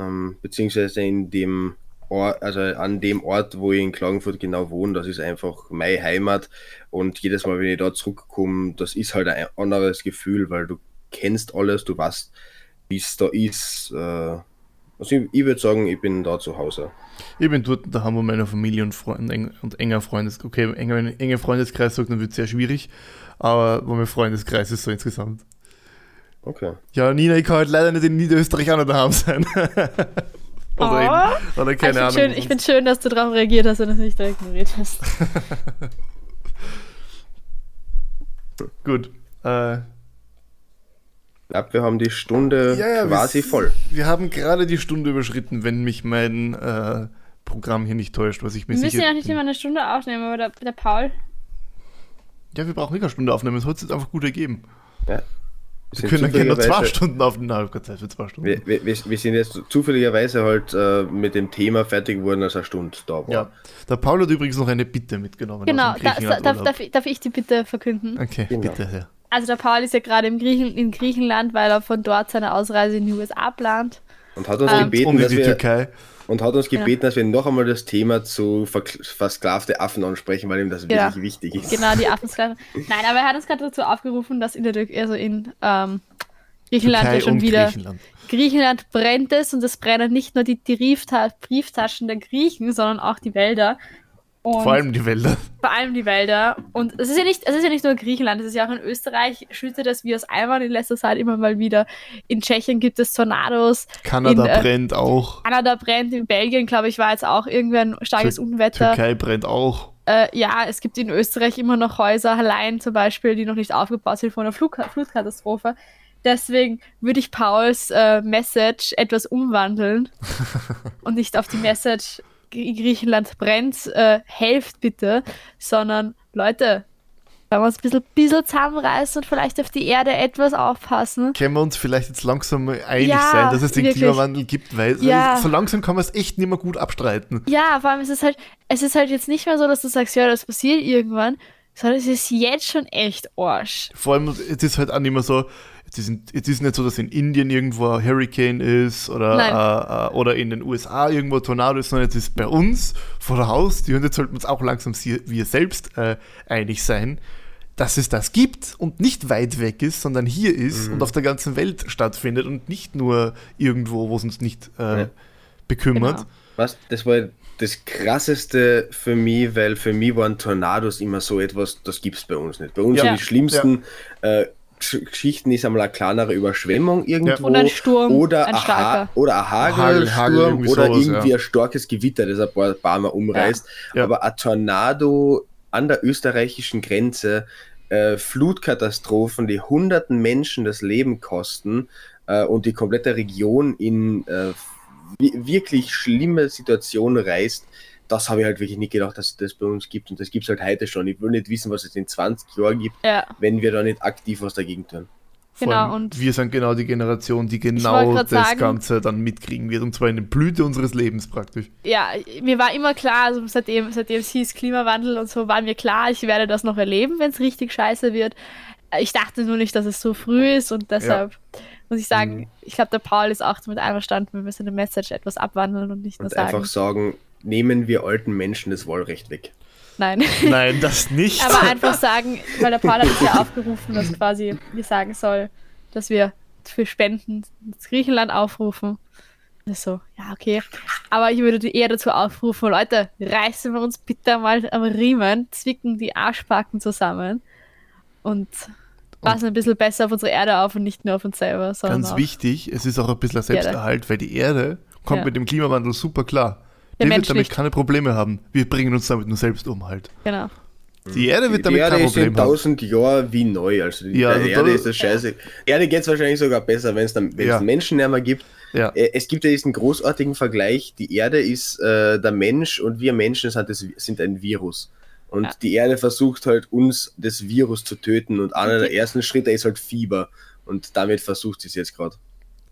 ähm, beziehungsweise in dem Ort, also an dem Ort, wo ich in Klagenfurt genau wohne, das ist einfach meine Heimat und jedes Mal, wenn ich da zurückkomme, das ist halt ein anderes Gefühl, weil du kennst alles, du weißt, wie es da ist. Äh, also ich, ich würde sagen, ich bin da zu Hause. Ich bin dort daheim, wo meine Familie und, Freund, und enger Freundeskreis, okay, enger, enger Freundeskreis sagt, dann wird es sehr schwierig, aber wo mein Freundeskreis ist so insgesamt. Okay. Ja, Nina, ich kann halt leider nicht in Niederösterreich auch noch daheim sein. [laughs] oder, in, oder keine ich Ahnung. Schön, ich finde schön, dass du darauf reagiert hast und das nicht direkt ignoriert hast. [laughs] Gut. Äh, Ich glaube, wir haben die Stunde Ja, ja, quasi wir- voll. wir haben gerade die Stunde überschritten, wenn mich mein äh, Programm hier nicht täuscht, was ich mir Wir müssen ja nicht immer eine Stunde aufnehmen, aber der, der Paul. Ja, wir brauchen nicht eine Stunde aufnehmen, es hat sich jetzt einfach gut ergeben. Ja. Wir können gerne nur zwei Stunden aufnehmen. Nein, ich habe keine Zeit für zwei Stunden. Wir, wir, wir sind jetzt zufälligerweise halt äh, mit dem Thema fertig geworden, als eine Stunde da war. ja. Der Paul hat übrigens noch eine Bitte mitgenommen. Genau, da, darf, darf, ich- darf ich die bitte verkünden? Okay, Genau. bitte, Herr. Also der Paul ist ja gerade im Griechen, in Griechenland, weil er von dort seine Ausreise in die USA plant. Und hat uns Ähm, gebeten, Und in dass die wir, Türkei. Und hat uns gebeten, dass wir noch einmal das Thema zu versklavte Affen ansprechen, weil ihm das Ja. wirklich wichtig ist. Genau, die Affensklaven. Nein, aber er hat uns gerade dazu aufgerufen, dass in der Türkei, also in ähm, Griechenland Türkei ja schon wieder Griechenland. Griechenland brennt es und es brennen nicht nur die, die Briefta Brieftaschen der Griechen, sondern auch die Wälder. Und Vor allem die Wälder. vor allem die Wälder. Und es ist ja nicht, es ist ja nicht nur Griechenland, es ist ja auch in Österreich, schüttet es wie aus Eimern in letzter Zeit immer mal wieder. In Tschechien gibt es Tornados, Kanada In, äh, brennt auch. Kanada brennt, in Belgien, glaube ich, war jetzt auch irgendwie ein starkes Tür- Unwetter. Türkei brennt auch. Äh, ja, es gibt in Österreich immer noch Häuser, allein zum Beispiel, die noch nicht aufgebaut sind von einer Flug Flutkatastrophe. Deswegen würde ich Pauls äh, Message etwas umwandeln [laughs] und nicht auf die Message Griechenland brennt, äh, helft bitte, sondern Leute, wenn wir uns ein bisschen, bisschen zusammenreißen und vielleicht auf die Erde etwas aufpassen. Können wir uns vielleicht jetzt langsam mal einig Ja, sein, dass es den wirklich. Klimawandel gibt, weil Ja. so langsam kann man es echt nicht mehr gut abstreiten. Ja, vor allem ist es halt, es ist halt jetzt nicht mehr so, dass du sagst, ja, das passiert irgendwann, sondern es ist jetzt schon echt Arsch. Vor allem, es ist halt auch nicht mehr so, es ist, es ist nicht so, dass in Indien irgendwo ein Hurricane ist oder, äh, äh, oder in den USA irgendwo ein Tornado ist, sondern es ist bei uns vor der Haustür und jetzt sollten wir uns auch langsam wir selbst äh, einig sein, dass es das gibt und nicht weit weg ist, sondern hier ist Mhm. und auf der ganzen Welt stattfindet und nicht nur irgendwo, wo es uns nicht äh, Ja. bekümmert. Genau. Was, das war das krasseste für mich, weil für mich waren Tornados immer so etwas, das gibt es bei uns nicht. Bei uns Ja. sind die schlimmsten äh, Gesch- Geschichten ist einmal eine kleinere Überschwemmung irgendwo. Und ein Sturm, oder ein ha oder ein Hagel, Hagelsturm Hagel, irgendwie oder sowas, irgendwie ja. ein starkes Gewitter, das ein paar, paar Mal umreißt. Ja. Aber ein Tornado an der österreichischen Grenze, äh, Flutkatastrophen, die hunderten Menschen das Leben kosten äh, und die komplette Region in äh, wirklich schlimme Situationen reißt, das habe ich halt wirklich nicht gedacht, dass es das bei uns gibt. Und das gibt es halt heute schon. Ich will nicht wissen, was es in 20 Jahren gibt, Ja, wenn wir da nicht aktiv was dagegen tun. Genau, allem, und- wir sind genau die Generation, die genau das sagen- Ganze dann mitkriegen wird und zwar in der Blüte unseres Lebens praktisch. ja, mir war immer klar, also seitdem, seitdem es hieß Klimawandel und so, war mir klar, ich werde das noch erleben, wenn es richtig scheiße wird. Ich dachte nur nicht, dass es so früh ist und deshalb muss ich sagen, Mhm. ich glaube, der Paul ist auch damit einverstanden, wir müssen eine Message etwas abwandeln und nicht nur Und sagen, einfach sagen, nehmen wir alten Menschen das Wahlrecht weg. nein. [laughs] Nein, das nicht. Aber einfach sagen, weil der Paul hat uns ja aufgerufen, dass quasi wir sagen soll, dass wir für Spenden ins Griechenland aufrufen. Das ist so, ja, okay. Aber ich würde eher dazu aufrufen, Leute, reißen wir uns bitte mal am Riemen, zwicken die Arschbacken zusammen und passen ein bisschen besser auf unsere Erde auf und nicht nur auf uns selber, sondern Ganz wichtig, es ist auch ein bisschen ein Selbsterhalt, weil die Erde kommt Ja. mit dem Klimawandel super klar. Der Die Mensch wird damit nicht. keine Probleme haben. Wir bringen uns damit nur selbst um halt. Genau. Die Erde Die, wird die damit Erde kein ist in Problem haben. 1000 Jahren wie neu. Also die Ja, also Erde ist das scheiße. Erde geht es wahrscheinlich sogar besser, wenn es dann wenn es Ja. einen Menschen nicht mehr gibt. Ja. Äh, Es gibt ja diesen großartigen Vergleich, die Erde ist äh, der Mensch und wir Menschen sind, das, sind ein Virus. Und Ja. die Erde versucht halt uns das Virus zu töten und einer der Die- ersten Schritte ist halt Fieber. Und damit versucht sie es jetzt gerade.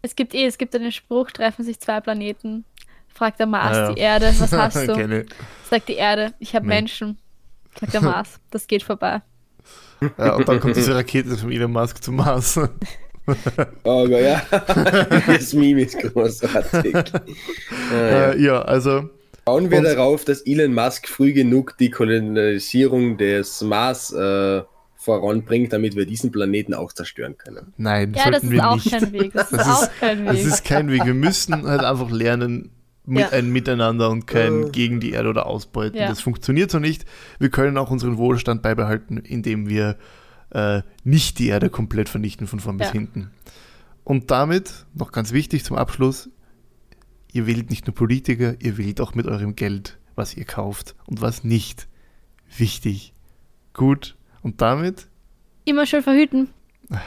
Es gibt eh, es gibt einen Spruch, treffen sich zwei Planeten, fragt der Mars Ah, ja. die Erde, was hast [laughs] du? Sagt die Erde, ich habe Nee. Menschen. Sagt der Mars, [laughs] das geht vorbei. Ja, und dann kommt diese Rakete von Elon Musk zum Mars. [laughs] Oh Gott, ja. das Meme ist großartig. Ah, ja. Äh, ja, also Bauen wir Und- darauf, dass Elon Musk früh genug die Kolonisierung des Mars äh, voranbringt, damit wir diesen Planeten auch zerstören können. nein, Ja, das sollten ist wir auch nicht. kein Weg. Das, [laughs] Das ist auch kein Das Weg. ist kein Weg. Wir müssen halt einfach lernen, mit Ja. ein Miteinander und kein Äh. gegen die Erde oder ausbeuten. Ja. Das funktioniert so nicht. Wir können auch unseren Wohlstand beibehalten, indem wir äh, nicht die Erde komplett vernichten von vorn bis Ja. hinten. Und damit, noch ganz wichtig zum Abschluss, ihr wählt nicht nur Politiker, ihr wählt auch mit eurem Geld, was ihr kauft und was nicht. Wichtig. Gut. Und damit, Immer schön verhüten. [laughs]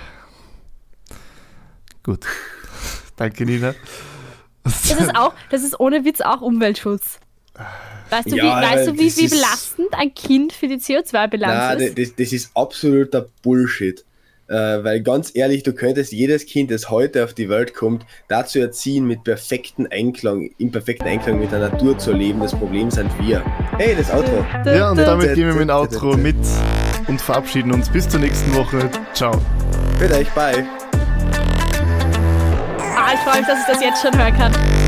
gut. Danke, Nina. Das ist auch, das ist ohne Witz auch Umweltschutz. Weißt du, Ja, wie, weißt du, wie, wie belastend ein Kind für die CO2-Bilanz Na, ist? das, das ist absoluter Bullshit. Äh, weil ganz ehrlich, du könntest jedes Kind, das heute auf die Welt kommt, dazu erziehen, mit perfekten Einklang, im perfekten Einklang mit der Natur zu leben. Das Problem sind wir. Hey, das Outro. Ja, und damit gehen wir mit dem Outro mit und verabschieden uns. Bis zur nächsten Woche. Ciao. Für euch, bye. Ah, ich freue mich, dass ich das jetzt schon hören kann.